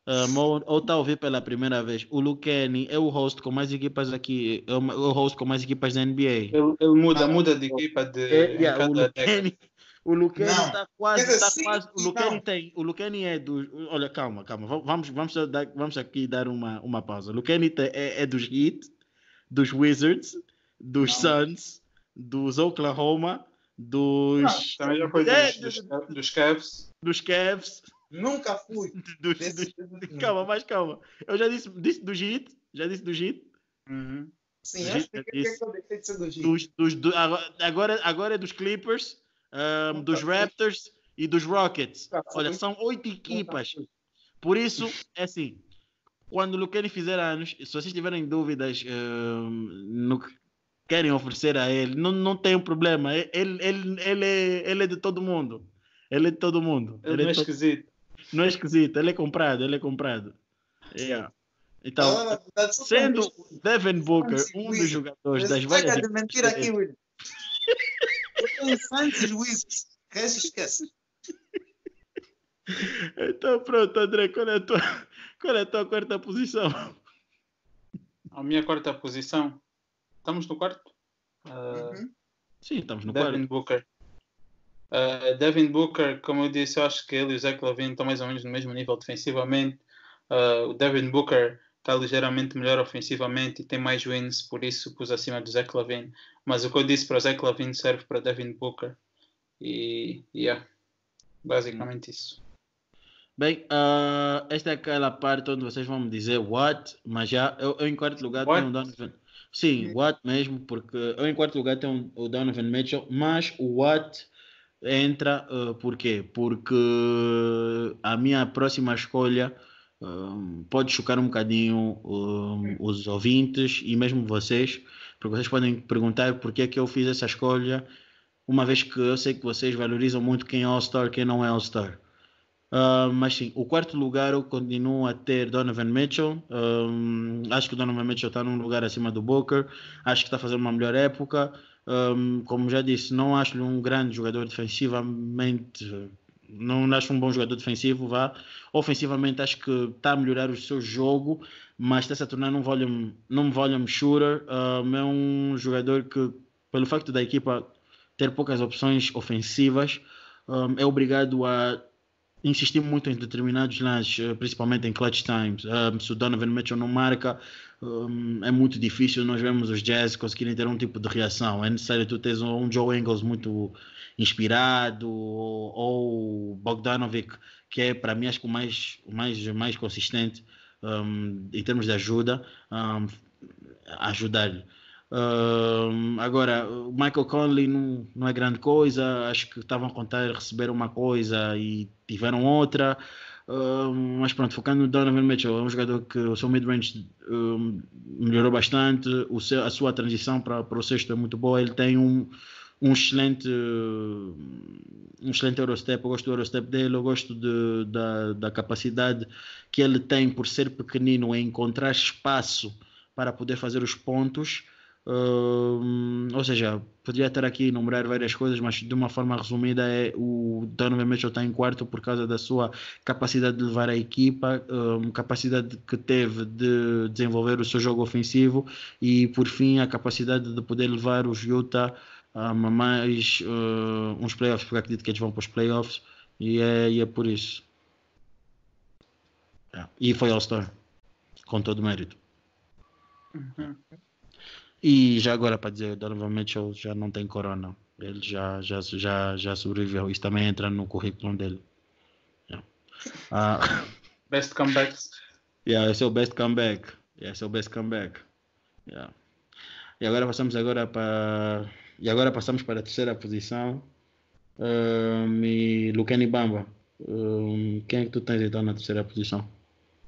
um, ou está a ouvir pela primeira vez, o Luqueni é o host com mais equipas aqui, é o host com mais equipas da NBA. Ele, ele muda, ah, muda de equipa de é, yeah, o Luqueni, o Luqueni está quase, tá quase. O Luqueni tem. O Luqueni é dos. Olha, calma, calma. Vamos, vamos, vamos aqui dar uma, uma pausa. O Luqueni é, é dos Heat, dos Wizards, dos não. Suns, dos Oklahoma, dos. Não, também já foi é, dos, dos, dos Cavs. Dos Cavs. Nunca fui. Do, do, calma, mais calma. Eu já disse, disse do JIT. Já disse do JIT. Uhum. Sim, do acho que, eu deixei de ser do JIT. Dos, dos, do, agora, agora é dos Clippers, um, dos Raptors e dos Rockets. Olha, são oito equipas. Por isso, é assim. Quando o Luqueni fizer anos, se vocês tiverem dúvidas um, no que querem oferecer a ele, não, não tem um problema. Ele, ele, ele, é, ele é de todo mundo. Ele é de todo mundo. Ele, ele é, é esquisito. Não é esquisito, ele é comprado, ele é comprado. Yeah. Então, sendo Devin Booker um dos jogadores das várias. de mentir aqui, Will. Santos Wizards. Resto esquece. Então pronto, André, qual é a tua, qual é a tua quarta posição? A minha quarta posição. Estamos no quarto? Uh. Sim, estamos no Devin quarto. Booker. Uh, Devin Booker, como eu disse, eu acho que ele e o Zach Lavine estão mais ou menos no mesmo nível defensivamente. Uh, o Devin Booker está ligeiramente melhor ofensivamente e tem mais wins, por isso pus acima do Zach Lavine. Mas o que eu disse para o Zach Lavine serve para Devin Booker. E, yeah, basicamente isso. Bem, uh, esta é aquela parte onde vocês vão me dizer what, mas já eu, eu em quarto lugar what? tenho o Donovan. Sim, what mesmo, porque eu em quarto lugar tenho o Donovan Mitchell, mas o what entra uh, por quê? Porque a minha próxima escolha um, pode chocar um bocadinho um, os ouvintes e mesmo vocês, porque vocês podem perguntar por que é que eu fiz essa escolha, uma vez que eu sei que vocês valorizam muito quem é All-Star quem não é All-Star. Uh, mas sim, o quarto lugar eu continuo a ter Donovan Mitchell. Um, acho que o Donovan Mitchell está num lugar acima do Booker. Acho que está fazendo uma melhor época. Um, como já disse, não acho-lhe um grande jogador defensivamente. Não acho um bom jogador defensivo, vá. Ofensivamente acho que está a melhorar o seu jogo, mas está-se a tornar um volume, num volume shooter. Um, é um jogador que, pelo facto da equipa ter poucas opções ofensivas, um, é obrigado a insistir muito em determinados lances, eh, principalmente em clutch times. Um, se o Donovan Mitchell não marca, um, é muito difícil nós vemos os Jazz conseguirem ter um tipo de reação. É necessário tu teres um Joe Engels muito inspirado ou, Bogdanovic, que é para mim acho que o mais, mais, mais consistente um, em termos de ajuda, ajudar-lhe. Agora, o Michael Conley não, não é grande coisa, acho que estavam a contar receber uma coisa e tiveram outra. Uh, mas pronto, focando no Donovan Mitchell, é um jogador que o seu mid-range uh, melhorou bastante, o seu, a sua transição para, para o sexto é muito boa, ele tem um, um excelente um excelente Eurostep, eu gosto do Eurostep dele, eu gosto de, da, da capacidade que ele tem por ser pequenino em encontrar espaço para poder fazer os pontos Uh, ou seja, poderia estar aqui a enumerar várias coisas, mas de uma forma resumida é o Donovan Mitchell está em quarto por causa da sua capacidade de levar a equipa, uh, capacidade que teve de desenvolver o seu jogo ofensivo e por fim a capacidade de poder levar os Utah a mais uh, uns playoffs, porque acredito que eles vão para os playoffs e é, e é por isso. E foi All-Star, com todo o mérito. Uhum. E já agora para dizer, o Donovan Mitchell já não tem corona. Ele já, já, já, já sobreviveu. Isso também entra no currículo dele. Yeah. Uh, best comebacks. Yeah, esse é o best comeback. Yeah, esse é o best comeback. Yeah. E agora passamos agora para e agora passamos para a terceira posição. Um, e Lucani Bamba. Um, quem é que tu tens então na terceira posição?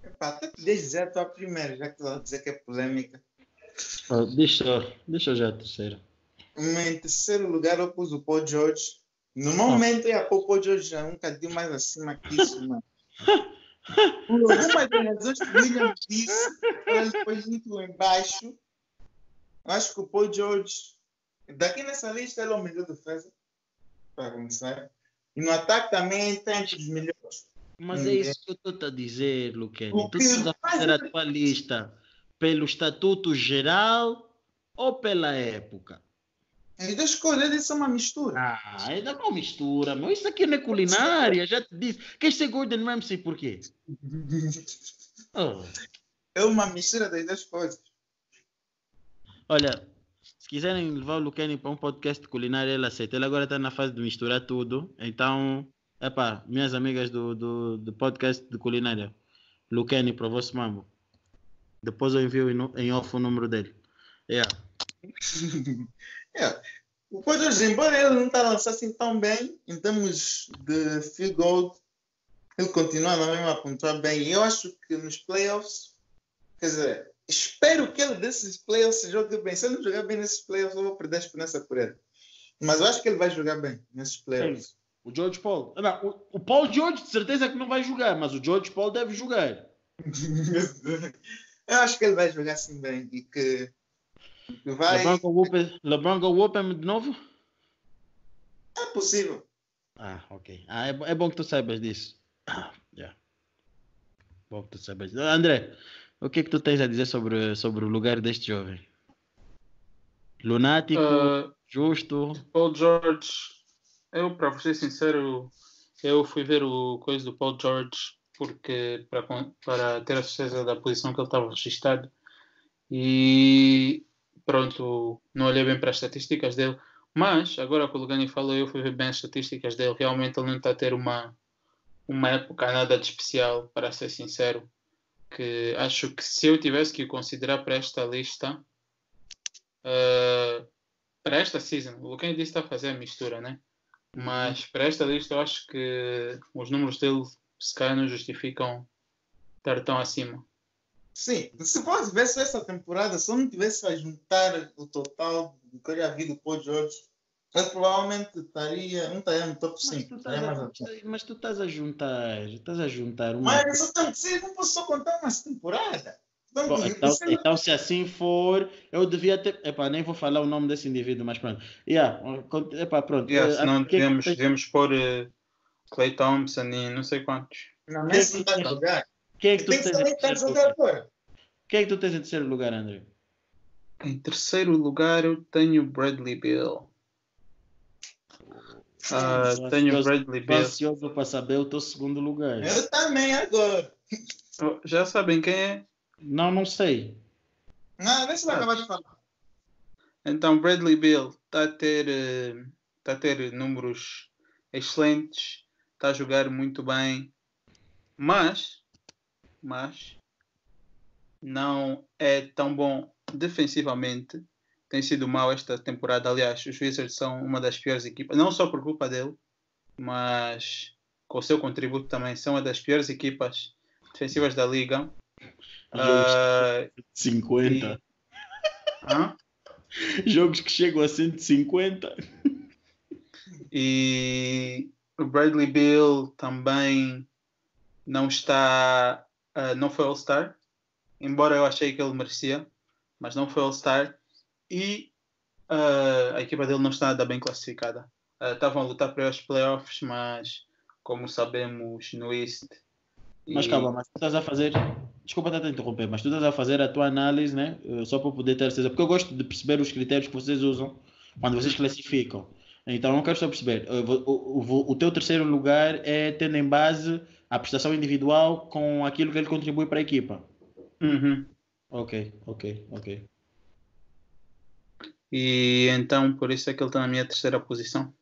Epá, até podias dizer a tua primeira, já que tu dizer que é polêmica. Oh, deixa, deixa já a terceira. Em terceiro lugar eu pus o Paul George. No momento eu ia pôr o Paul George já um bocadinho mais acima que isso, mano. Por algumas razões que o William disse, ele depois muito embaixo. Acho que o Paul George, daqui nessa lista, ele é o melhor defesa, para começar. E no ataque também tem entre os melhores. Mas é isso que eu estou a dizer, Luquene. Tu estás a fazer a tua lista pelo estatuto geral ou pela época? Duas coisas isso é uma mistura. Ah, ainda não mistura, meu. Isso aqui não é culinária, já te disse. Queres ser Gordon Ramsay por quê? Oh. É uma mistura das duas coisas. Olha, se quiserem levar o Luqueni para um podcast de culinária, ele aceita. Ele agora está na fase de misturar tudo. Então, epá, minhas amigas do, do, do podcast de culinária, Luqueni para o vosso mambo. Depois eu envio em off o número dele. Yeah. yeah. O Poitras, embora ele não está a lançar assim tão bem, em termos de field goal, ele continua na mesma a pontuar bem. E eu acho que nos playoffs, quer dizer, espero que ele desses playoffs jogue bem. Se ele não jogar bem nesses playoffs, eu vou perder a esperança por ele. Mas eu acho que ele vai jogar bem nesses playoffs. Sim. O George Paul. Não, o, o Paul George, de certeza que não vai jogar, mas o George Paul deve jogar. eu acho que ele vai jogar assim bem e que, que vai. LeBron go Whoopem de novo? É possível. Ah, ok. Ah, é, é bom que tu saibas disso. Ah, yeah. Bom que tu saibas. André, o que é que tu tens a dizer sobre, sobre o lugar deste jovem? Lunático, uh, justo? Paul George, eu, para ser sincero, eu fui ver o coisa do Paul George porque para, para ter a certeza da posição que ele estava registrado e pronto, não olhei bem para as estatísticas dele, mas agora que o Lugani falou, eu fui ver bem as estatísticas dele, realmente ele não está a ter uma, uma época nada de especial, para ser sincero que acho que se eu tivesse que considerar para esta lista, uh, para esta season, o Lucas disse está a fazer a mistura, né? Mas para esta lista eu acho que os números dele se calhar não justificam estar tão acima. Sim, se fosse ver essa temporada, se eu não tivesse a juntar o total do que eu já vi do Paul George eu provavelmente estaria, não estaria no top 5. Mas, mas tu estás a juntar, estás a juntar uma. Mas eu tenho que não posso só contar uma temporada. Bom, então, então, se assim for, eu devia ter. Epá, nem vou falar o nome desse indivíduo, mas pronto. Yeah, epá, pronto. Yeah, senão devemos, que devemos pôr uh, Clay Thompson e não sei quantos. Não, a jogar. Quem é que tu tens em terceiro lugar? Quem é que tu tens em terceiro lugar, André? Em terceiro lugar eu tenho Bradley Bill. Uh, tenho o Bradley Bill. ansioso para saber o teu segundo lugar. Eu também agora. Oh, já sabem quem é? Não, não sei. Não, nem se vai acabar de falar. Então, Bradley Bill está a ter, está eh, a ter números excelentes, está a jogar muito bem, mas, mas não é tão bom defensivamente tem sido mal esta temporada. Aliás, os Wizards são uma das piores equipas, não só por culpa dele, mas com o seu contributo também. São uma das piores equipas defensivas da liga. Jogos uh, 50. E... Jogos que chegam a 150. E o Bradley Bill também não está. Uh, não foi All-Star. Embora eu achei que ele merecia, mas não foi All-Star e uh, a equipa dele não está nada bem classificada. Uh, estavam a lutar para os playoffs, mas como sabemos no East. Mas calma, mas tu estás a fazer. Desculpa estar a interromper, mas tu estás a fazer a tua análise, né? Só para poder ter certeza. Porque eu gosto de perceber os critérios que vocês usam quando vocês classificam. Então não quero só perceber. O, o, o teu terceiro lugar é tendo em base a prestação individual com aquilo que ele contribui para a equipa. Uhum. Ok, ok, ok. E então por isso é que ele está na minha terceira posição.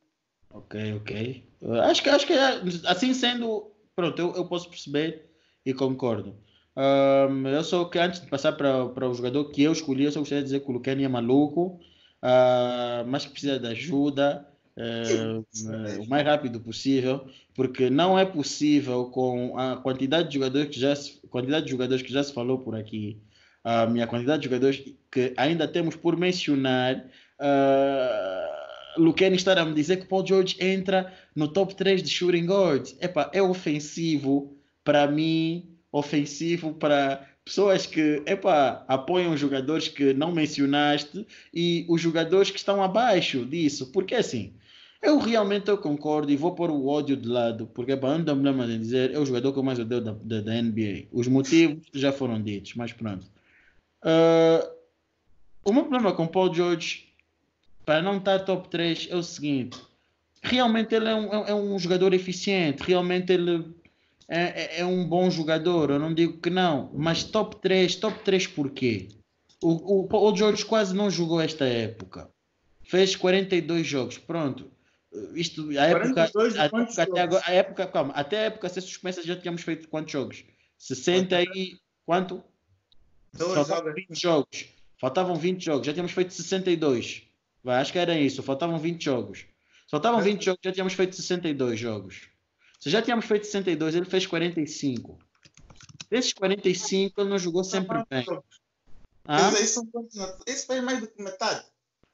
Ok, ok. Acho que, acho que é, assim sendo, pronto, eu, eu posso perceber e concordo. Um, eu só que antes de passar para, para o jogador que eu escolhi, eu só gostaria de dizer que o Luqueni é maluco, uh, mas que precisa de ajuda uh, uh, o mais rápido possível, porque não é possível com a quantidade de jogadores que já se, quantidade de jogadores que já se falou por aqui, a minha quantidade de jogadores que ainda temos por mencionar. Uh, Luqueni estar a me dizer que Paul George entra no top 3 de shooting guards. Epa, é ofensivo para mim ofensivo para pessoas que epa, apoiam jogadores que não mencionaste e os jogadores que estão abaixo disso. Porque assim, eu realmente eu concordo e vou pôr o ódio de lado, porque para não dar problema de dizer, é o jogador que eu mais odeio da, da, da NBA. Os motivos já foram ditos, mas pronto. Uh, o meu problema com Paul George, para não estar top 3, é o seguinte: realmente ele é um, é um jogador eficiente, realmente ele é, é, é, um bom jogador, eu não digo que não, mas top 3, top 3 porquê? O, o, o George quase não jogou esta época. Fez 42 jogos, pronto. Isto, a época, a, época até agora, a época, calma, até a época ser suspensa já tínhamos feito quantos jogos? 60 e quanto? Faltavam 20 jogos. Faltavam 20 jogos, já tínhamos feito 62. Vai, acho que era isso, faltavam 20 jogos. Faltavam 20 jogos, já tínhamos feito 62 jogos. Se já tínhamos feito 62, ele fez 45. Desses 45, ele não jogou sempre bem. Ah? Isso fez mais do que metade.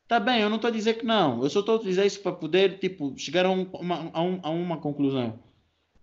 Tá bem, eu não estou a dizer que não. Eu só estou a dizer isso para poder tipo, chegar a, um, uma, a, um, a uma conclusão.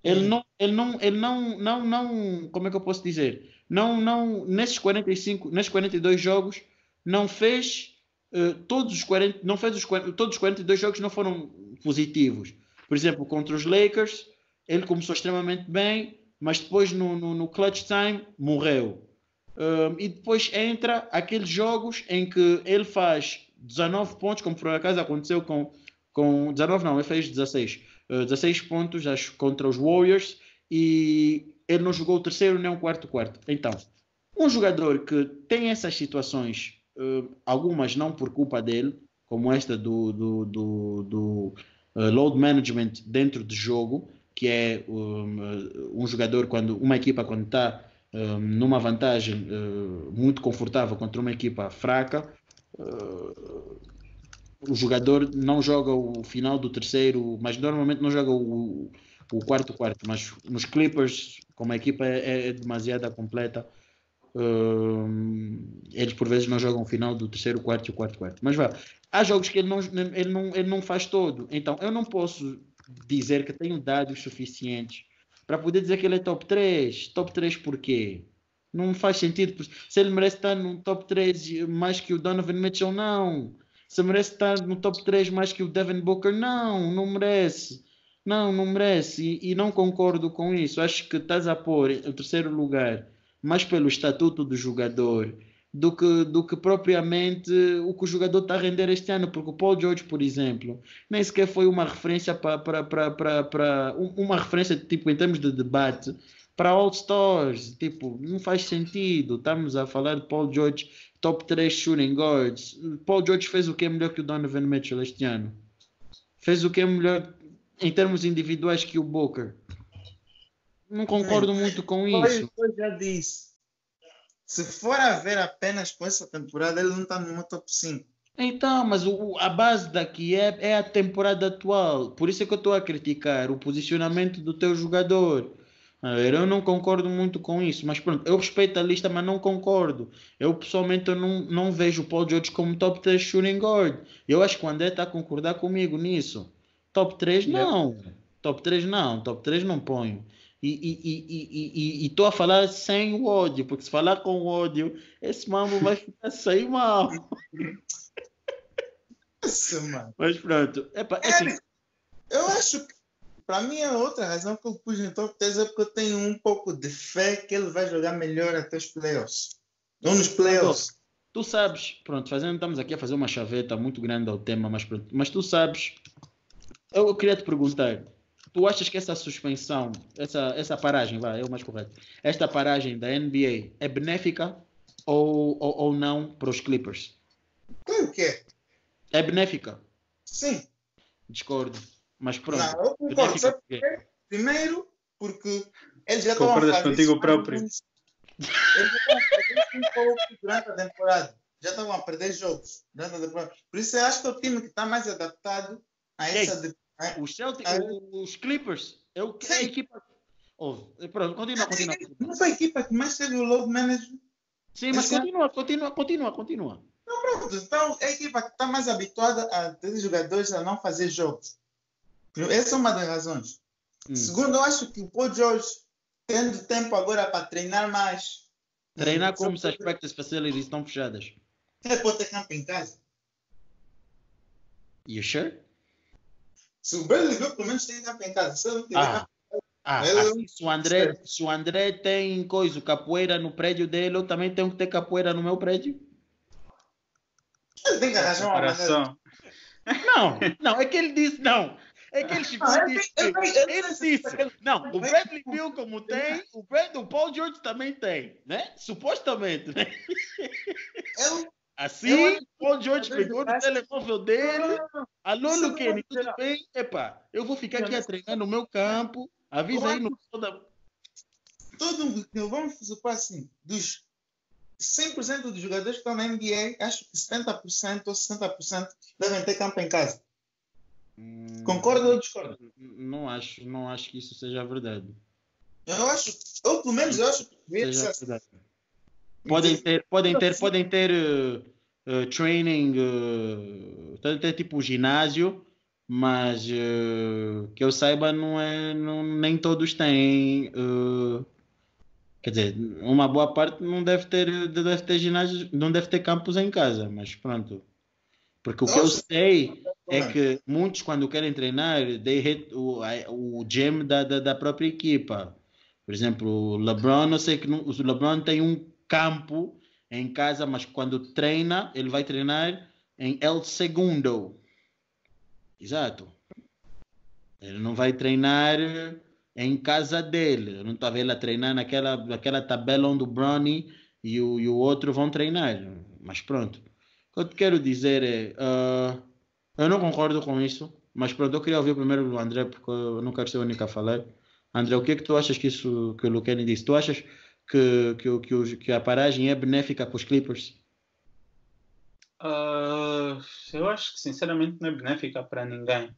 Ele, não, ele, não, ele não, não, não, como é que eu posso dizer? Não, não, nesses 45, nesses 42 jogos, não fez uh, todos os 40, não fez os, todos os 42 jogos não foram positivos. Por exemplo, contra os Lakers, ele começou extremamente bem, mas depois no, no, no clutch time morreu. Um, e depois entra aqueles jogos em que ele faz 19 pontos, como por acaso aconteceu com, com 19 não, ele fez 16. Uh, 16 pontos acho, contra os Warriors e ele não jogou o terceiro nem o quarto quarto. Então, um jogador que tem essas situações, uh, algumas não por culpa dele, como esta do, do, do, do uh, load management dentro do jogo, que é um, um jogador quando uma equipa quando está um, numa vantagem uh, muito confortável contra uma equipa fraca uh, o jogador não joga o final do terceiro mas normalmente não joga o, o quarto quarto. Mas nos Clippers como a equipa é, é demasiado completa uh, eles por vezes não jogam o final do terceiro quarto e o quarto quarto. Mas vá há jogos que ele não, ele não, ele não faz todo. Então eu não posso dizer que tenho dados suficientes para poder dizer que ele é top 3. Top 3 por quê? Não faz sentido. Se ele merece estar no top 3 mais que o Donovan Mitchell, não. Se merece estar no top 3 mais que o Devin Booker, não. Não merece. Não, não merece. E, e não concordo com isso. Acho que estás a pôr o terceiro lugar mais pelo estatuto do jogador do que, do que propriamente o que o jogador está a render este ano, porque o Paul George, por exemplo, nem sequer foi uma referência para, para, para, para, para uma referência tipo em termos de debate para All Stars, tipo, não faz sentido. Estamos a falar de Paul George, top 3 shooting guards. Paul George fez o que é melhor que o Donovan Mitchell este ano. Fez o que é melhor em termos individuais que o Booker. Não concordo muito com isso. Eu já disse se for a ver apenas com essa temporada, ele não está meu top 5. Então, mas o, a base daqui é, é a temporada atual. Por isso é que eu estou a criticar o posicionamento do teu jogador. Eu não concordo muito com isso, mas pronto, eu respeito a lista, mas não concordo. Eu pessoalmente eu não, não vejo o Paul George como top 3 shooting guard. Eu acho que o André está a concordar comigo nisso. Top 3 não. Top 3 não, top 3 não ponho. E estou a falar sem o ódio, porque se falar com ódio, esse mambo vai ficar sem mal. Mas pronto. Epa, é, assim... Eu acho que, para mim, a outra razão que eu pus no top 10 é porque eu tenho um pouco de fé que ele vai jogar melhor até os playoffs. Não nos playoffs. Tu sabes, pronto, fazendo, estamos aqui a fazer uma chaveta muito grande ao tema, mas pronto. Mas tu sabes, eu queria te perguntar tu achas que essa suspensão, essa, essa paragem, vai, é o mais correto, esta paragem da NBA é benéfica ou, ou, ou não para os Clippers? Claro que é. É benéfica? Sim. Discordo. Mas pronto. Não, eu concordo. Sabe porquê? Primeiro, porque eles já estão a fazer contigo próprio. Eles já estão a fazer durante a temporada. Já estavam a perder jogos durante a temporada. Por isso eu acho que é o time que está mais adaptado a essa... De... Os, Celtic, a... os Clippers. É o que a equipa... Oh, pronto, continua, continua. Não foi a equipa que mais teve o load management. Sim, mas continua, continua, continua, continua. Não, pronto. Então, é a equipa que está mais habituada a ter jogadores a não fazer jogos. Essa é uma das razões. Hum. Segundo, eu acho que o Paul George, tendo tempo agora para treinar mais. Treinar como se as practice facilities estão fechadas. Ele pode ter campo em casa. You sure? Se o Bradley Bill pelo menos tem campo em casa. Se ele não tiver ah. ah, assim, se, o André, se o André tem coisa, capoeira no prédio dele, eu também tenho que ter capoeira no meu prédio. Ele tem que arranjar uma maneira. Não, não, é que ele disse não. É que ele chegou ah, e disse. Ele disse. Não, o Bradley Bill, como tem, o, Brad, o Paul George também tem, né? Supostamente, né? Eu, assim, o Paul George pegou no telemóvel dele. Alô, Luquene, tudo bem? Epa, eu vou ficar aqui a treinar no meu campo. Avisa aí no toda. Todo, vamos supor assim, dos 100% dos jogadores que estão na NBA, acho que 70% ou 60% devem ter campo em casa. Hum, Concorda ou discorda? Não acho, não acho que isso seja verdade. Eu acho, eu pelo menos eu acho que seja verdade. Podem ter, podem ter, podem ter uh, uh, training, uh, podem ter tipo ginásio, mas uh, que eu saiba não é, não, nem todos têm. Quer dizer, uma boa parte não deve ter, deve ter ginásio, não deve ter campos em casa, mas pronto. Porque o que eu sei é que muitos, quando querem treinar, they o, o gym da, da, da, própria equipa. Por exemplo, o LeBron, eu sei que o LeBron tem um campo em casa, mas quando treina, ele vai treinar em El Segundo. Exato. Ele não vai treinar em casa dele. Eu não estava ele a treinar naquela, naquela tabela onde o Brownie e o, e o outro vão treinar. Mas pronto. O que eu quero dizer é. Uh, eu não concordo com isso, mas pronto, eu queria ouvir primeiro do André, porque eu não quero ser o único a falar. André, o que é que tu achas que isso que o Luqueni disse? Tu achas que, que, que, que a paragem é benéfica para os Clippers? Uh, eu acho que sinceramente não é benéfica para ninguém.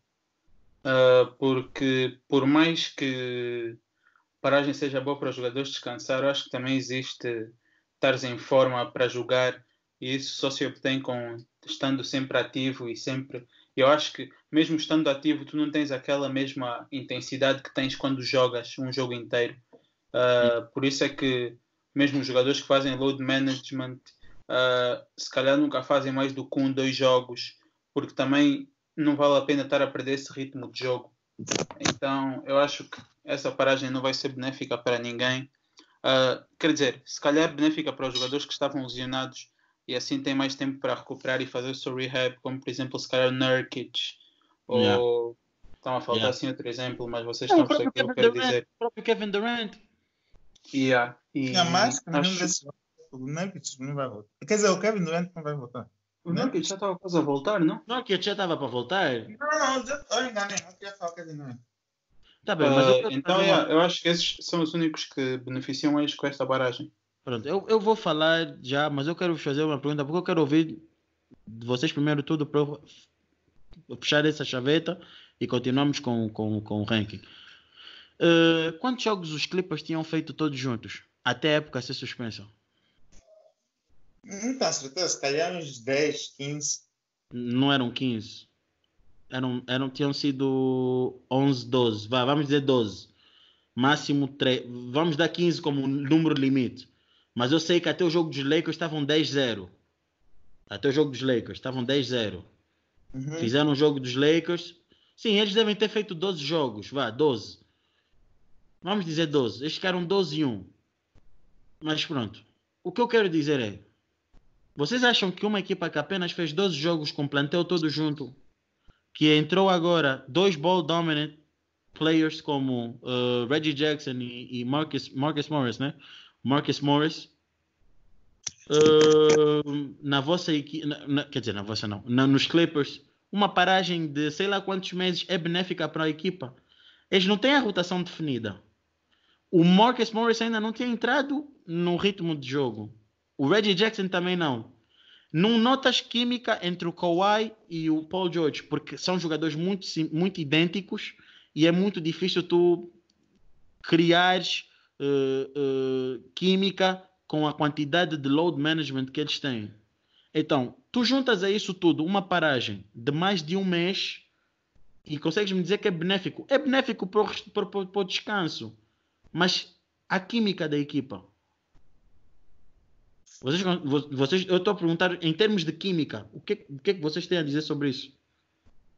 Uh, porque por mais que a paragem seja boa para os jogadores descansar, eu acho que também existe estar em forma para jogar e isso só se obtém com estando sempre ativo e sempre. Eu acho que mesmo estando ativo, tu não tens aquela mesma intensidade que tens quando jogas um jogo inteiro. Uh, por isso é que mesmo os jogadores que fazem load management, uh, se calhar nunca fazem mais do que um, dois jogos, porque também não vale a pena estar a perder esse ritmo de jogo. Então, eu acho que essa paragem não vai ser benéfica para ninguém. Uh, quer dizer, se calhar é benéfica para os jogadores que estavam lesionados e assim tem mais tempo para recuperar e fazer o seu rehab, como por exemplo se calhar Nurkic ou yeah. estão a faltar yeah. assim outro exemplo, mas vocês estão a perceber o que eu quero Durant, dizer. O próprio Kevin Durant. Yeah. E que acho... o não vai voltar. Quer dizer, o Kevin Durant não vai voltar. O Nurkic já estava quase a voltar, não? Nurkic já estava para voltar. Não, não, olha, enganei, não queria falar o Kevin Durant. Tá bem, mas uh, então yeah, eu acho que esses são os únicos que beneficiam eles com esta barragem. Pronto, eu, eu vou falar já, mas eu quero fazer uma pergunta, porque eu quero ouvir de vocês primeiro tudo para puxar essa chaveta e continuamos com, com, com o ranking. Uh, quantos jogos os Clippers tinham feito todos juntos? Até a época ser suspensa? Não tenho certeza, se calhar uns 10, 15. Não eram 15. Eram, eram, tinham sido 11, 12. Vá, vamos dizer 12. Máximo 3. Vamos dar 15 como número limite. Mas eu sei que até o jogo dos Lakers estavam 10-0. Até o jogo dos Lakers estavam 10-0. Uhum. Fizeram um jogo dos Lakers. Sim, eles devem ter feito 12 jogos. Vá, 12. Vamos dizer 12. Eles ficaram 12 e 1. Mas pronto. O que eu quero dizer é. Vocês acham que uma equipa que apenas fez 12 jogos com plantel todo junto, que entrou agora dois ball dominant players como uh, Reggie Jackson e, e Marcus, Marcus Morris, né? Marcus Morris. uh, na vossa equipe, quer dizer, na vossa não, na, nos Clippers, uma paragem de sei lá quantos meses é benéfica para a equipa. Eles não têm a rotação definida. O Marcus Morris ainda não tinha entrado no ritmo de jogo. O Reggie Jackson também não. Não notas química entre o Kawhi e o Paul George, porque são jogadores muito, muito idênticos e é muito difícil tu criares uh, uh, química com a quantidade de load management que eles têm. Então, tu juntas a isso tudo uma paragem de mais de um mês e consegues me dizer que é benéfico. É benéfico para o, para, o descanso, mas a química da equipa. Vocês, vocês, eu estou a perguntar em termos de química, o que, o que é que vocês têm a dizer sobre isso?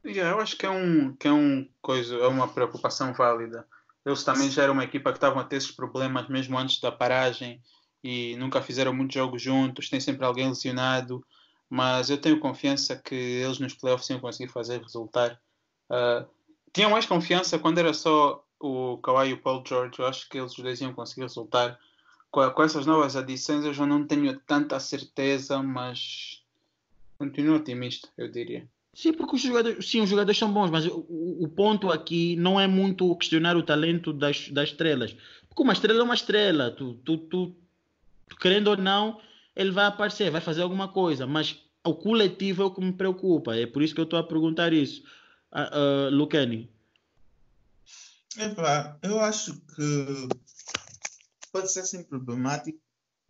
Yeah, eu acho que é um que é um coisa é uma preocupação válida. Eles também já eram uma equipa que estavam a ter esses problemas mesmo antes da paragem e nunca fizeram muitos jogos juntos, tem sempre alguém lesionado, mas eu tenho confiança que eles nos playoffs iam conseguir fazer resultar. Uh, tinha mais confiança quando era só o Kawhi e o Paul George, eu acho que eles dois iam conseguir resultar. Com, com essas novas adições eu já não tenho tanta certeza, mas continuo otimista, eu diria. Sim, porque os jogadores, sim, os jogadores são bons, mas o, o ponto aqui não é muito questionar o talento das, das estrelas. Porque uma estrela é uma estrela. Tu, tu, tu, querendo ou não, ele vai aparecer, vai fazer alguma coisa, mas o coletivo é o que me preocupa. É por isso que eu estou a perguntar isso. Uh, uh, Lucani. Epa, eu acho que pode ser assim problemático,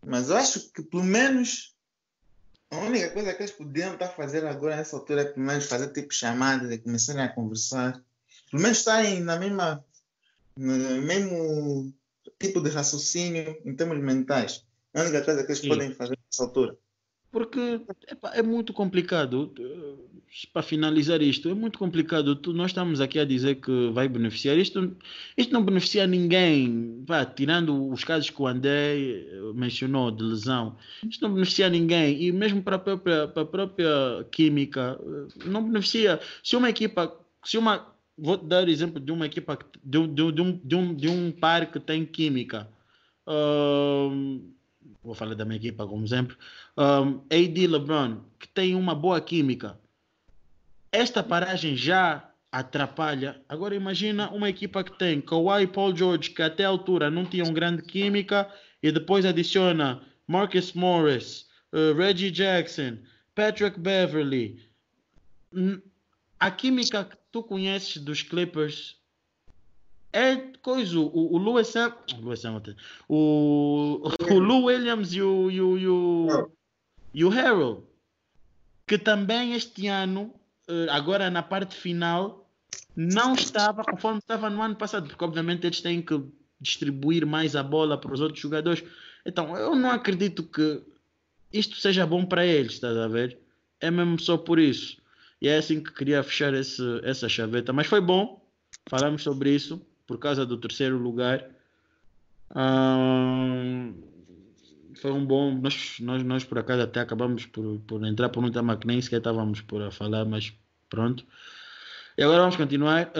mas eu acho que pelo menos a única coisa que eles podiam estar fazendo agora nessa altura é pelo menos fazer tipo chamadas e começarem a conversar. Pelo menos estarem na mesma, no mesmo tipo de raciocínio em termos mentais. A única coisa que eles Sim. podem fazer nessa altura. Porque epa, é muito complicado. Para finalizar isto, é muito complicado. Nós estamos aqui a dizer que vai beneficiar. Isto, isto não beneficia ninguém. Pá, tirando os casos que o André mencionou de lesão, isto não beneficia ninguém. E mesmo para a própria, para a própria química, não beneficia. Se uma equipa, se uma, vou dar exemplo de uma equipa, de, de, de, um, de, um, de um par que tem química. Uh, vou falar da minha equipa como exemplo, um, AD LeBron, que tem uma boa química. Esta paragem já atrapalha. Agora imagina uma equipa que tem Kawhi e Paul George, que até a altura não tinham grande química, e depois adiciona Marcus Morris, uh, Reggie Jackson, Patrick Beverly. A química que tu conheces dos Clippers é coisa, o, o Lewis, Ham, Lewis Hamilton, o, o Lou Williams e o, e o, e o, e o Harold, que também este ano, eh, agora na parte final, não estava conforme estava no ano passado, porque obviamente eles têm que distribuir mais a bola para os outros jogadores. Então, eu não acredito que isto seja bom para eles, estás a ver? É mesmo só por isso. E é assim que queria fechar esse, essa chaveta. Mas foi bom, falamos sobre isso por causa do terceiro lugar. foi um bom. Nós, nós, nós por acaso até acabamos por, por entrar por um tema que nem sequer estávamos por a falar, mas pronto. E agora vamos continuar.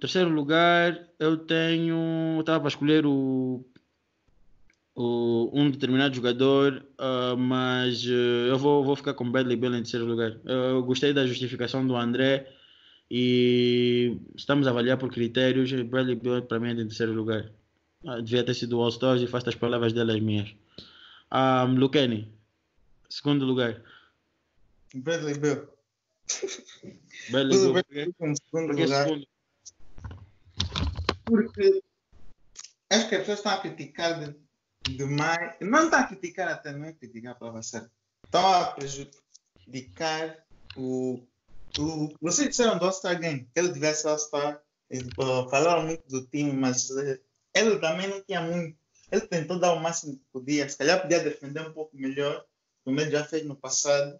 terceiro lugar, eu tenho. Estava para escolher o, o, um determinado jogador, uh, mas uh, eu vou, vou ficar com Bradley Bill em terceiro lugar. Eu gostei da justificação do André e estamos a avaliar por critérios. Bradley Bill para mim é em terceiro lugar. Ah, devia ter sido o All-Stars e faço as palavras dele as minhas. Um, Lucani, segundo lugar. Bradley Bill. Bradley Bill. Porque, segundo porque lugar. Segundo. Porque acho que as pessoas estão a criticar demais. Não estão a criticar até, não é criticar a palavra certa. Estão a prejudicar o o, vocês disseram do All-Star Game, que ele tivesse All-Star, falaram muito do time, mas uh, ele também não tinha muito. Ele tentou dar o máximo que podia, se calhar podia defender um pouco melhor, como ele já fez no passado,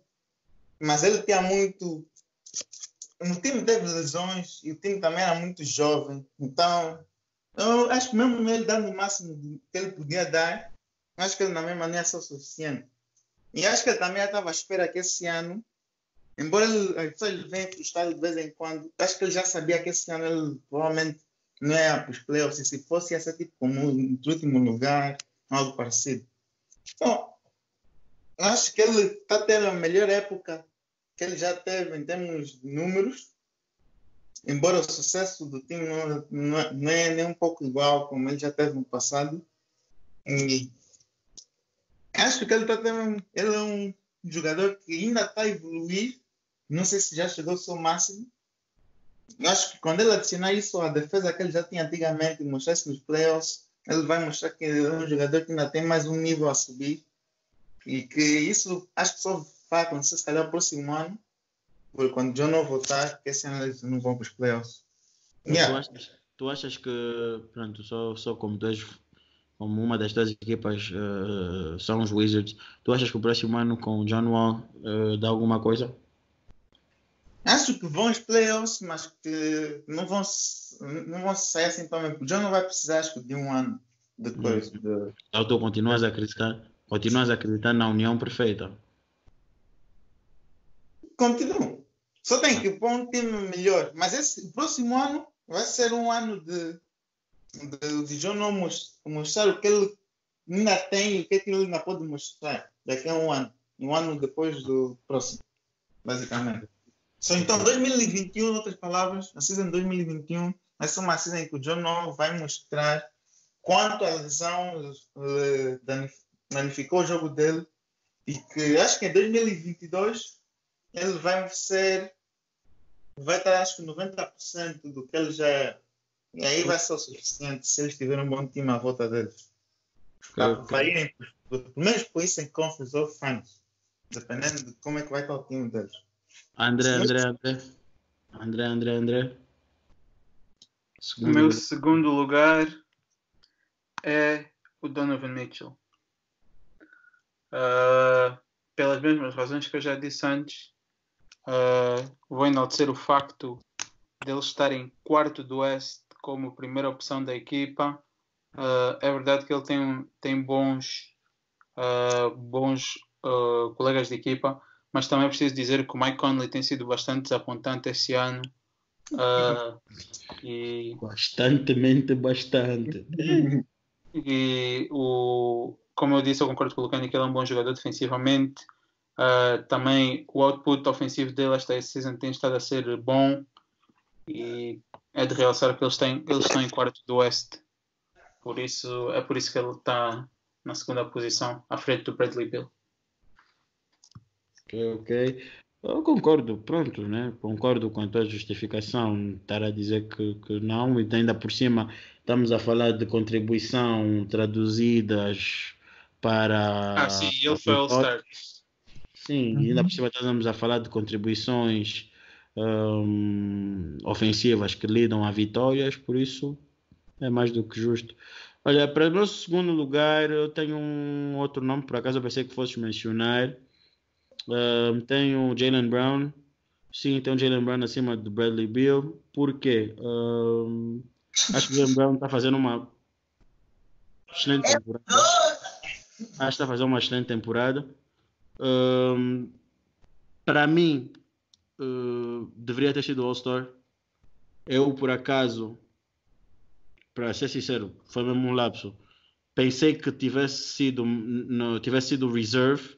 mas ele tinha muito. O time teve lesões e o time também era muito jovem, então eu acho que mesmo ele dando o máximo que ele podia dar, acho que ele mesma não ia ser o suficiente. E acho que ele também estava à espera que esse ano Embora ele, só ele venha para o estádio de vez em quando, acho que ele já sabia que esse ano ele provavelmente não ia para os playoffs. E se fosse, ia ser tipo como no último lugar, algo parecido. Então, acho que ele está tendo a melhor época que ele já teve em termos de números. Embora o sucesso do time não, não, não é nem um pouco igual como ele já teve no passado. E acho que ele está tendo. Ele é um jogador que ainda está a evoluir. Não sei se já chegou ao seu máximo. Eu acho que quando ele adicionar isso à defesa que ele já tinha antigamente, mostrar-se nos playoffs, ele vai mostrar que é um jogador que ainda tem mais um nível a subir. E que isso acho que só vai acontecer se calhar o próximo ano, porque quando o John não voltar, que esse ano eles não vão para os playoffs. Yeah. Tu, achas, tu achas que, pronto, só, só como tu és, como uma das duas equipas uh, são os Wizards, tu achas que o próximo ano com o John Wall uh, dá alguma coisa? Acho que vão aos playoffs, mas que não vão, não vão sair assim também. O John não vai precisar, acho que, de um ano depois. Hum. De... Então tu continuas a acreditar, continuas a acreditar na união perfeita. Continuo. Só tem que pôr um time melhor. Mas esse próximo ano vai ser um ano de, de, de John não mostrar o que ele ainda tem e o que, é que ele ainda pode mostrar daqui a um ano. Um ano depois do próximo, basicamente. So, então, 2021, em outras palavras, a season 2021 vai ser uma season em que o John Noll vai mostrar quanto a lesão uh, danificou o jogo dele e que acho que em 2022 ele vai ser vai estar acho que 90% do que ele já é. E aí vai ser o suficiente se eles tiverem um bom time à volta deles. Para, para irem, pelo menos por isso em Conference ou Finals. Dependendo de como é que vai estar o time deles. André, André, André. André, André, André. Segundo o meu lugar. segundo lugar é o Donovan Mitchell. Uh, pelas mesmas razões que eu já disse antes, uh, vou enaltecer o facto dele estar em quarto do Oeste como primeira opção da equipa. Uh, é verdade que ele tem, tem bons, bons colegas de equipa, mas também preciso dizer que o Mike Conley tem sido bastante desapontante esse ano. Uh, e, Bastantemente bastante. E o, como eu disse, eu concordo com o Lucani que ele é um bom jogador defensivamente. Uh, também o output ofensivo dele esta season tem estado a ser bom e é de realçar que eles, têm, eles estão em quarto do Oeste. Por isso, é por isso que ele está na segunda posição, à frente do Bradley Bill. Ok, ok. Eu concordo, pronto, né? Concordo com a tua justificação, estar a dizer que, que não, e ainda por cima estamos a falar de contribuição traduzidas para. Ah, sim, ele foi All-Star. Sim, uhum. e ainda por cima estamos a falar de contribuições um, ofensivas que lidam a vitórias, por isso é mais do que justo. Olha, para o nosso segundo lugar, eu tenho um outro nome, por acaso eu pensei que fosses mencionar Uh, tem o Jalen Brown. Sim, tem o Jalen Brown acima do Bradley Bill. Por quê? Uh, acho que o Jalen Brown está fazendo uma excelente temporada. Acho que está fazendo uma excelente temporada. Uh, para mim, deveria ter sido All-Star. Eu, por acaso, para ser sincero, foi mesmo um lapso. Pensei que tivesse sido, no, tivesse sido reserve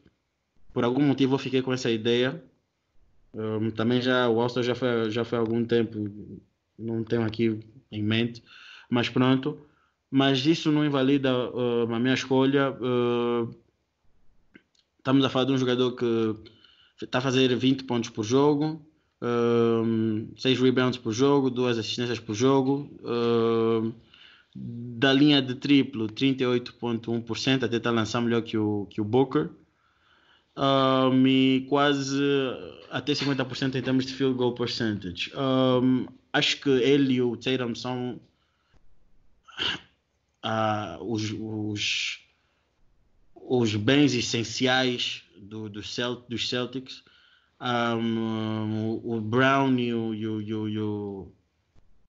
por algum motivo eu fiquei com essa ideia. Um, também já o All-Star já foi, já foi há algum tempo, não tenho aqui em mente, mas pronto. Mas isso não invalida uh, a minha escolha. Uh, estamos a falar de um jogador que está a fazer 20 pontos por jogo, uh, 6 rebounds por jogo, 2 assistências por jogo. Uh, da linha de triplo, 38,1%, até está a lançar melhor que o, que o Booker um, e quase até 50% em termos de field goal percentage. Um, acho que ele e o Tatum são uh, os, os, os, bens essenciais do, do Celt, dos Celtics. Um, o Brown e o, e o, e o, e o,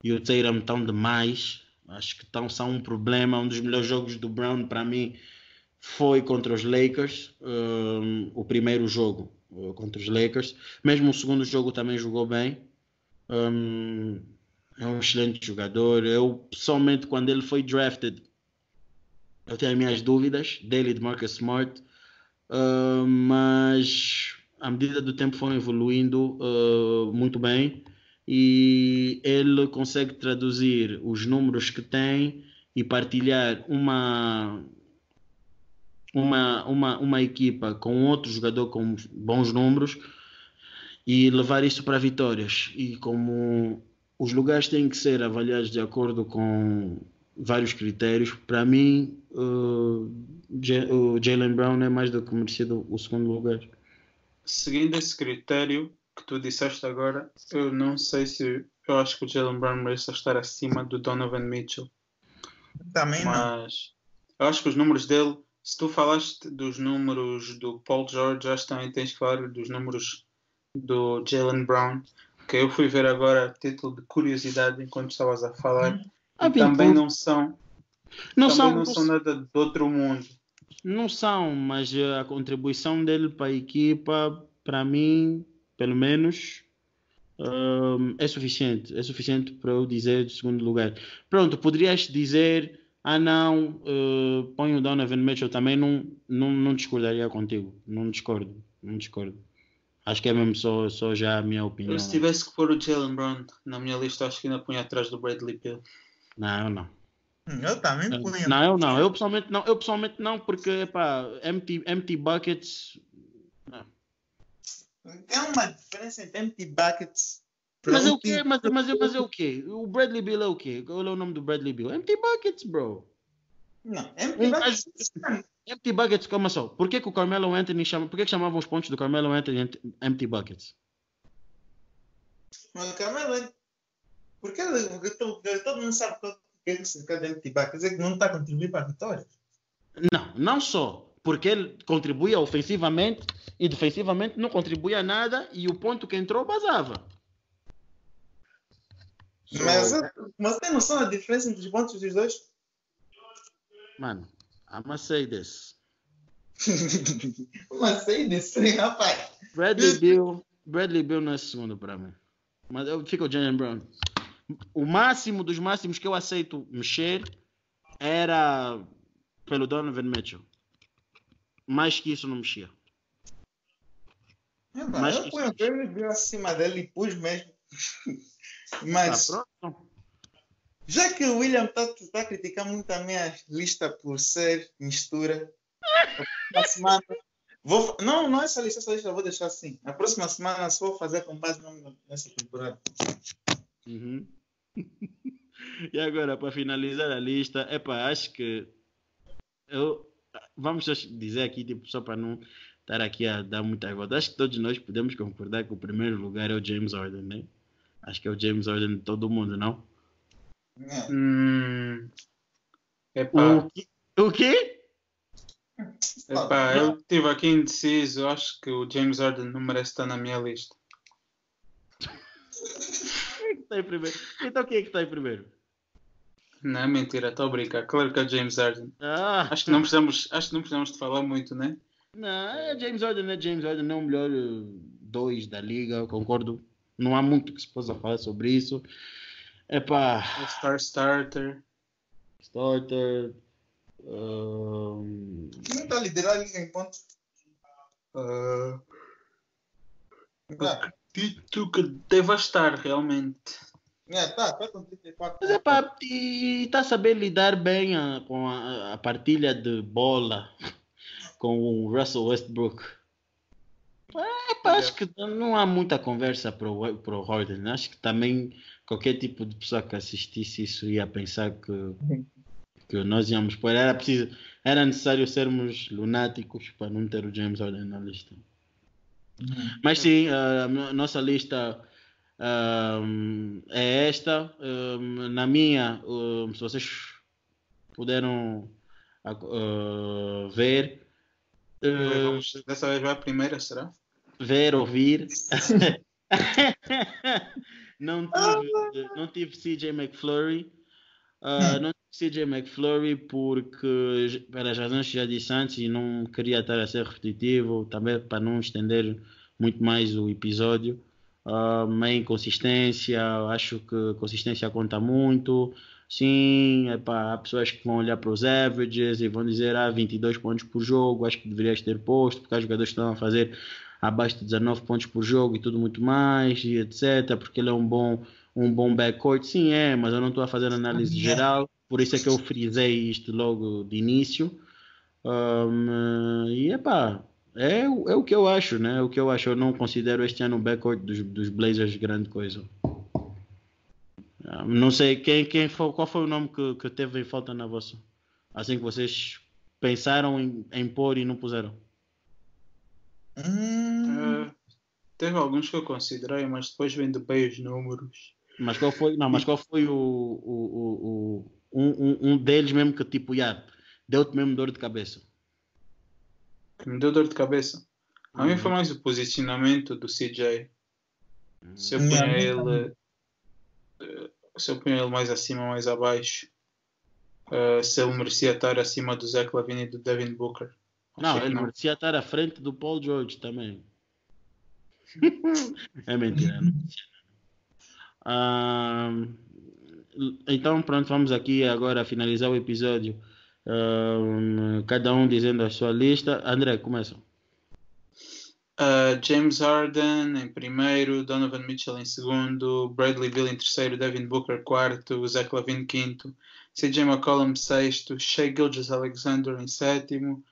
e o Tatum estão demais. Acho que estão, são um problema. Um dos melhores jogos do Brown para mim foi contra os Lakers, um, o primeiro jogo uh, contra os Lakers. Mesmo o segundo jogo também jogou bem. Um, é um excelente jogador. Eu, pessoalmente, quando ele foi drafted, eu tenho as minhas dúvidas dele de Marcus Smart. uh, mas à medida do tempo foram evoluindo uh, muito bem e ele consegue traduzir os números que tem e partilhar uma uma, uma, uma equipa com outro jogador com bons números e levar isso para vitórias. E como os lugares têm que ser avaliados de acordo com vários critérios, para mim uh, o Jalen Brown é mais do que merecido o segundo lugar. Seguindo esse critério que tu disseste agora, eu não sei se eu acho que o Jalen Brown merece estar acima do Donovan Mitchell. Também não. Mas eu acho que os números dele se tu falaste dos números do Paul George, acho que também tens falar dos números do Jalen Brown, que eu fui ver agora a título de curiosidade enquanto estavas a falar. Ah, também não são. Não são, não são nada do outro mundo. Não são, mas a contribuição dele para a equipa, para mim, pelo menos, um, é suficiente. É suficiente para eu dizer de segundo lugar. Pronto, poderias dizer ah não, uh, põe o Donovan Mitchell também, não, não, não discordaria contigo. Não discordo, não discordo. Acho que é mesmo só, só já a minha opinião. Eu, se tivesse que pôr o Jalen Brown na minha lista, acho que ainda punha atrás do Bradley Pill. Não, eu não. Eu também punha. Não, eu não. Eu pessoalmente não. Eu pessoalmente não, porque, epá, empty, empty buckets... Não. É uma diferença entre empty buckets mas é o quê? Mas, mas, mas é o quê? O Bradley Bill é o quê? Qual é o nome do Bradley Bill? Empty Buckets, bro. Não, Empty Buckets. Empty Buckets, calma só. Por que, que o Carmelo Anthony chama. Por que, que chamavam os pontos do Carmelo Anthony Empty Buckets? Mas o Carmelo Porque todo mundo sabe o que é significa de Empty Buckets. É que não está contribuindo para a vitória. Não, não só. Porque ele contribuía ofensivamente e defensivamente não contribuía nada e o ponto que entrou basava. Mas, mas tem noção da diferença entre os pontos dos dois? Mano, I'm gonna say this. Mas say this, rapaz. Bradley Bill, Bradley Bill não é segundo para mim. Mas eu fico o Jalen Brown. O máximo dos máximos que eu aceito mexer era pelo Donovan Mitchell. Mais que isso não mexia. É, mas eu ponho o Bradley Bill acima dele e pus mesmo. Mas. Tá já que o William está tá criticando muito a minha lista por ser mistura, na semana. Vou, não, não é essa lista, essa lista eu vou deixar assim. Na próxima semana só vou fazer com base nessa temporada. Uhum. e agora, para finalizar a lista, epa, acho que eu vamos dizer aqui, tipo, só para não estar aqui a dar muita volta. Acho que todos nós podemos concordar que o primeiro lugar é o James Harden, né? Acho que é o James Harden de todo mundo, não? Hum. Epa. O, quê? Epá, eu estive aqui indeciso. Acho que o James Harden não merece estar na minha lista. Quem é que está em primeiro? Então quem é que está em primeiro? Não, é mentira, estou a brincar. Claro que é o James Harden. Ah. Acho, que não precisamos, acho que não precisamos de falar muito, né? Não, é James Harden, é James Harden, é o melhor uh, dois da liga, concordo não há muito que se possa falar sobre isso. É pá. Star Starter. Starter. Um... Quem está a liderar a liga em pontos? Uh... Acredito que deva estar realmente. É, tá, tá com 34. Mas é pá, e está a saber lidar bem a, com a, a partilha de bola com o Russell Westbrook. Acho que não há muita conversa para o, para o Harden. Acho que também qualquer tipo de pessoa que assistisse isso ia pensar que, que nós íamos pôr. Era, preciso, era necessário sermos lunáticos para não ter o James Harden na lista. Uhum. Mas sim, a nossa lista um, é esta. Um, na minha, um, se vocês puderam uh, ver. Vamos, dessa vez vai a primeira, será? Ver, ouvir. não, tive, não tive CJ McFlurry. Uh, não tive CJ McFlurry porque, pelas razões que já disse antes, e não queria estar a ser repetitivo, também para não estender muito mais o episódio. Uh, ah, meia inconsistência, acho que consistência conta muito. Sim, epá, há pessoas que vão olhar para os averages e vão dizer ah, 22 pontos por jogo, acho que deverias ter posto, porque há jogadores que estão a fazer abaixo de 19 pontos por jogo e tudo muito mais, e etc, porque ele é um bom, um bom backcourt. Sim, é, mas eu não estou a fazer análise geral, por isso é que eu frisei isto logo de início. Um, e epá, é, é o que eu acho, né? É o que eu acho. Eu não considero este ano o backcourt dos, dos Blazers grande coisa. Não sei quem, quem foi, qual foi o nome que, que teve em falta na vossa. Assim que vocês pensaram em, em pôr e não puseram. Hum... Uh, teve alguns que eu considerei, mas depois vendo bem os números. Mas qual foi, não, mas qual foi o, o, o, o um, um, deles mesmo que tipo, yeah, deu-te mesmo dor de cabeça? Que me deu dor de cabeça? A uhum. mim foi mais o posicionamento do CJ. Se eu punha ele eh, se eu punha ele mais acima, mais abaixo, uh, se ele merecia estar acima do Zach Lavine e do Devin Booker. Não, ele não. merecia estar à frente do Paul George também. é mentira. Uh, então, pronto, vamos aqui agora finalizar o episódio. Uh, cada um dizendo a sua lista. André, começa. Uh, James Harden em primeiro, Donovan Mitchell em segundo, Bradley Bill em terceiro, Devin Booker quarto, Zach Lavine quinto, CJ McCollum sexto, Shea Gilgis Alexander em sétimo,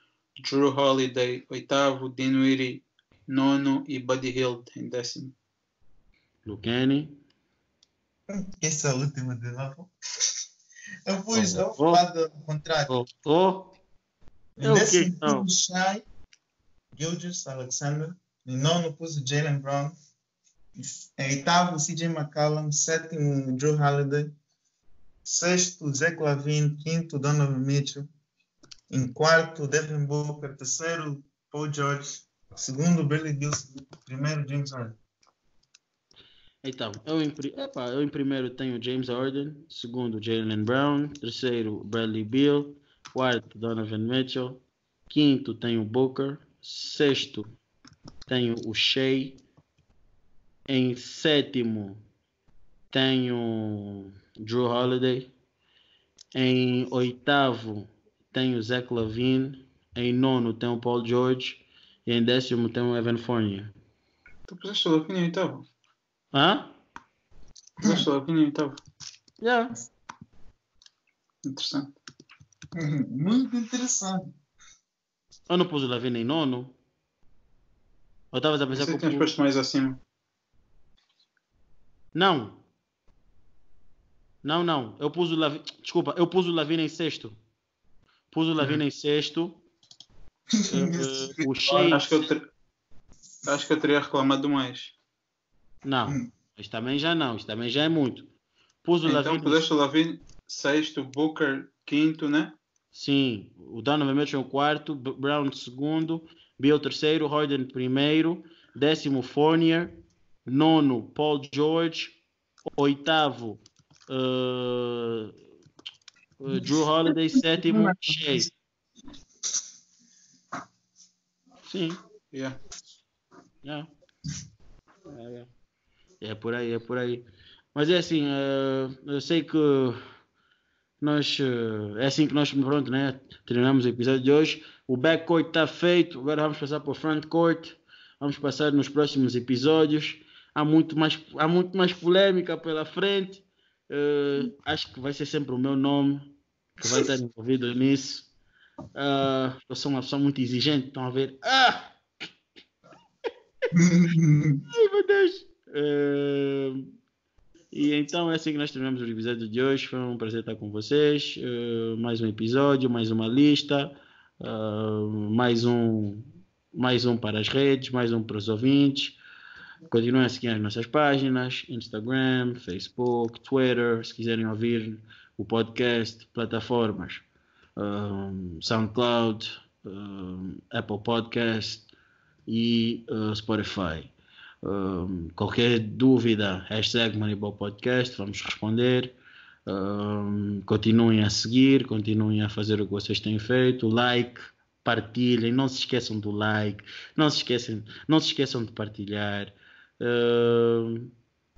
Drew Holiday oitavo, Dinwiddie nono e Buddy Hield em décimo. Lucani. Essa é última de novo. Eu pus oh, oh, lado contrário. Oh, oh. É o que? Não. Shai, Gilgis Alexander. Em nono pus Jalen Brown. Em oitavo, CJ McCallum. Sétimo, Drew Holiday. Sexto, Zach Lavine. Quinto, Donovan Mitchell. Em quarto, Devin Booker. Terceiro, Paul George. Segundo, Billy Gilson. Primeiro, James Harden. Então, eu em, epa, eu em primeiro tenho James Harden, segundo Jalen Brown, terceiro Bradley Beal, quarto Donovan Mitchell, quinto tenho Booker, sexto tenho o Shea, em sétimo tenho Drew Holiday, em oitavo tenho Zach Lavine, em nono tenho Paul George e em décimo tenho Evan Fournier. Tu puseste o Lavine em oitavo? Hã? Puseste o Lavine em oitavo? Yeah. Interessante. Muito interessante. Eu não pus o Lavine em nono. Eu estava a pensar Você que eu pus... mais acima. Não. Não, não. Eu pus o Lavine. Desculpa, eu pus o Lavine em sexto. Pus o Lavine uhum. em sexto. uh, o Shea... Acho que, eu ter... Acho que eu teria reclamado mais. Não. Hum. Isto também já não. Isto também já é muito. Pus o então, Lavine. puseste o Lavine sexto, Booker quinto, né? Sim, o Donovan Mitchell quarto, Brown segundo, Bill terceiro, Harden primeiro, décimo Fournier, nono Paul George, oitavo uh, Drew Holiday, sétimo Shea. Sim. Yeah. Yeah. É, é por aí, é por aí. Mas é assim, uh, eu sei que nós, é assim que nós, pronto, né? Terminamos o episódio de hoje. O backcourt está feito, agora vamos passar para o frontcourt. Vamos passar nos próximos episódios. Há muito mais, há muito mais polêmica pela frente. Uh, acho que vai ser sempre o meu nome que vai estar envolvido nisso. Uh, eu sou uma pessoa muito exigente, estão a ver? Ah! Ai meu Deus! Uh, e então é assim que nós terminamos o episódio de hoje. Foi um prazer estar com vocês. Uh, mais um episódio, mais uma lista, uh, mais um mais um para as redes, mais um para os ouvintes. Continuem a seguir as nossas páginas, Instagram, Facebook, Twitter, se quiserem ouvir o podcast, plataformas, um, SoundCloud, um, Apple Podcast e uh, Spotify. Um, qualquer dúvida, hashtag Moneyball Podcast, vamos responder. Um, continuem a seguir, continuem a fazer o que vocês têm feito, like, partilhem, não se esqueçam do like, não se esqueçam, não se esqueçam de partilhar.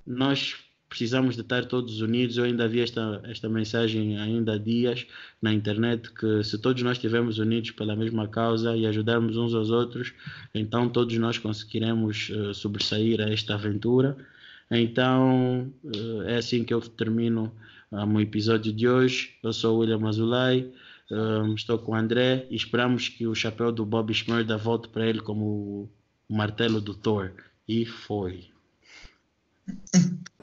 Nós precisamos de estar todos unidos. Eu ainda vi esta, esta mensagem ainda há dias na internet que se todos nós estivermos unidos pela mesma causa e ajudarmos uns aos outros, então todos nós conseguiremos uh, sobressair a esta aventura. Então uh, é assim que eu termino um, o episódio de hoje. Eu sou o William Azulay. Um, estou com o André e esperamos que o chapéu do Bob Schmurda volte para ele como o martelo do Thor. E foi.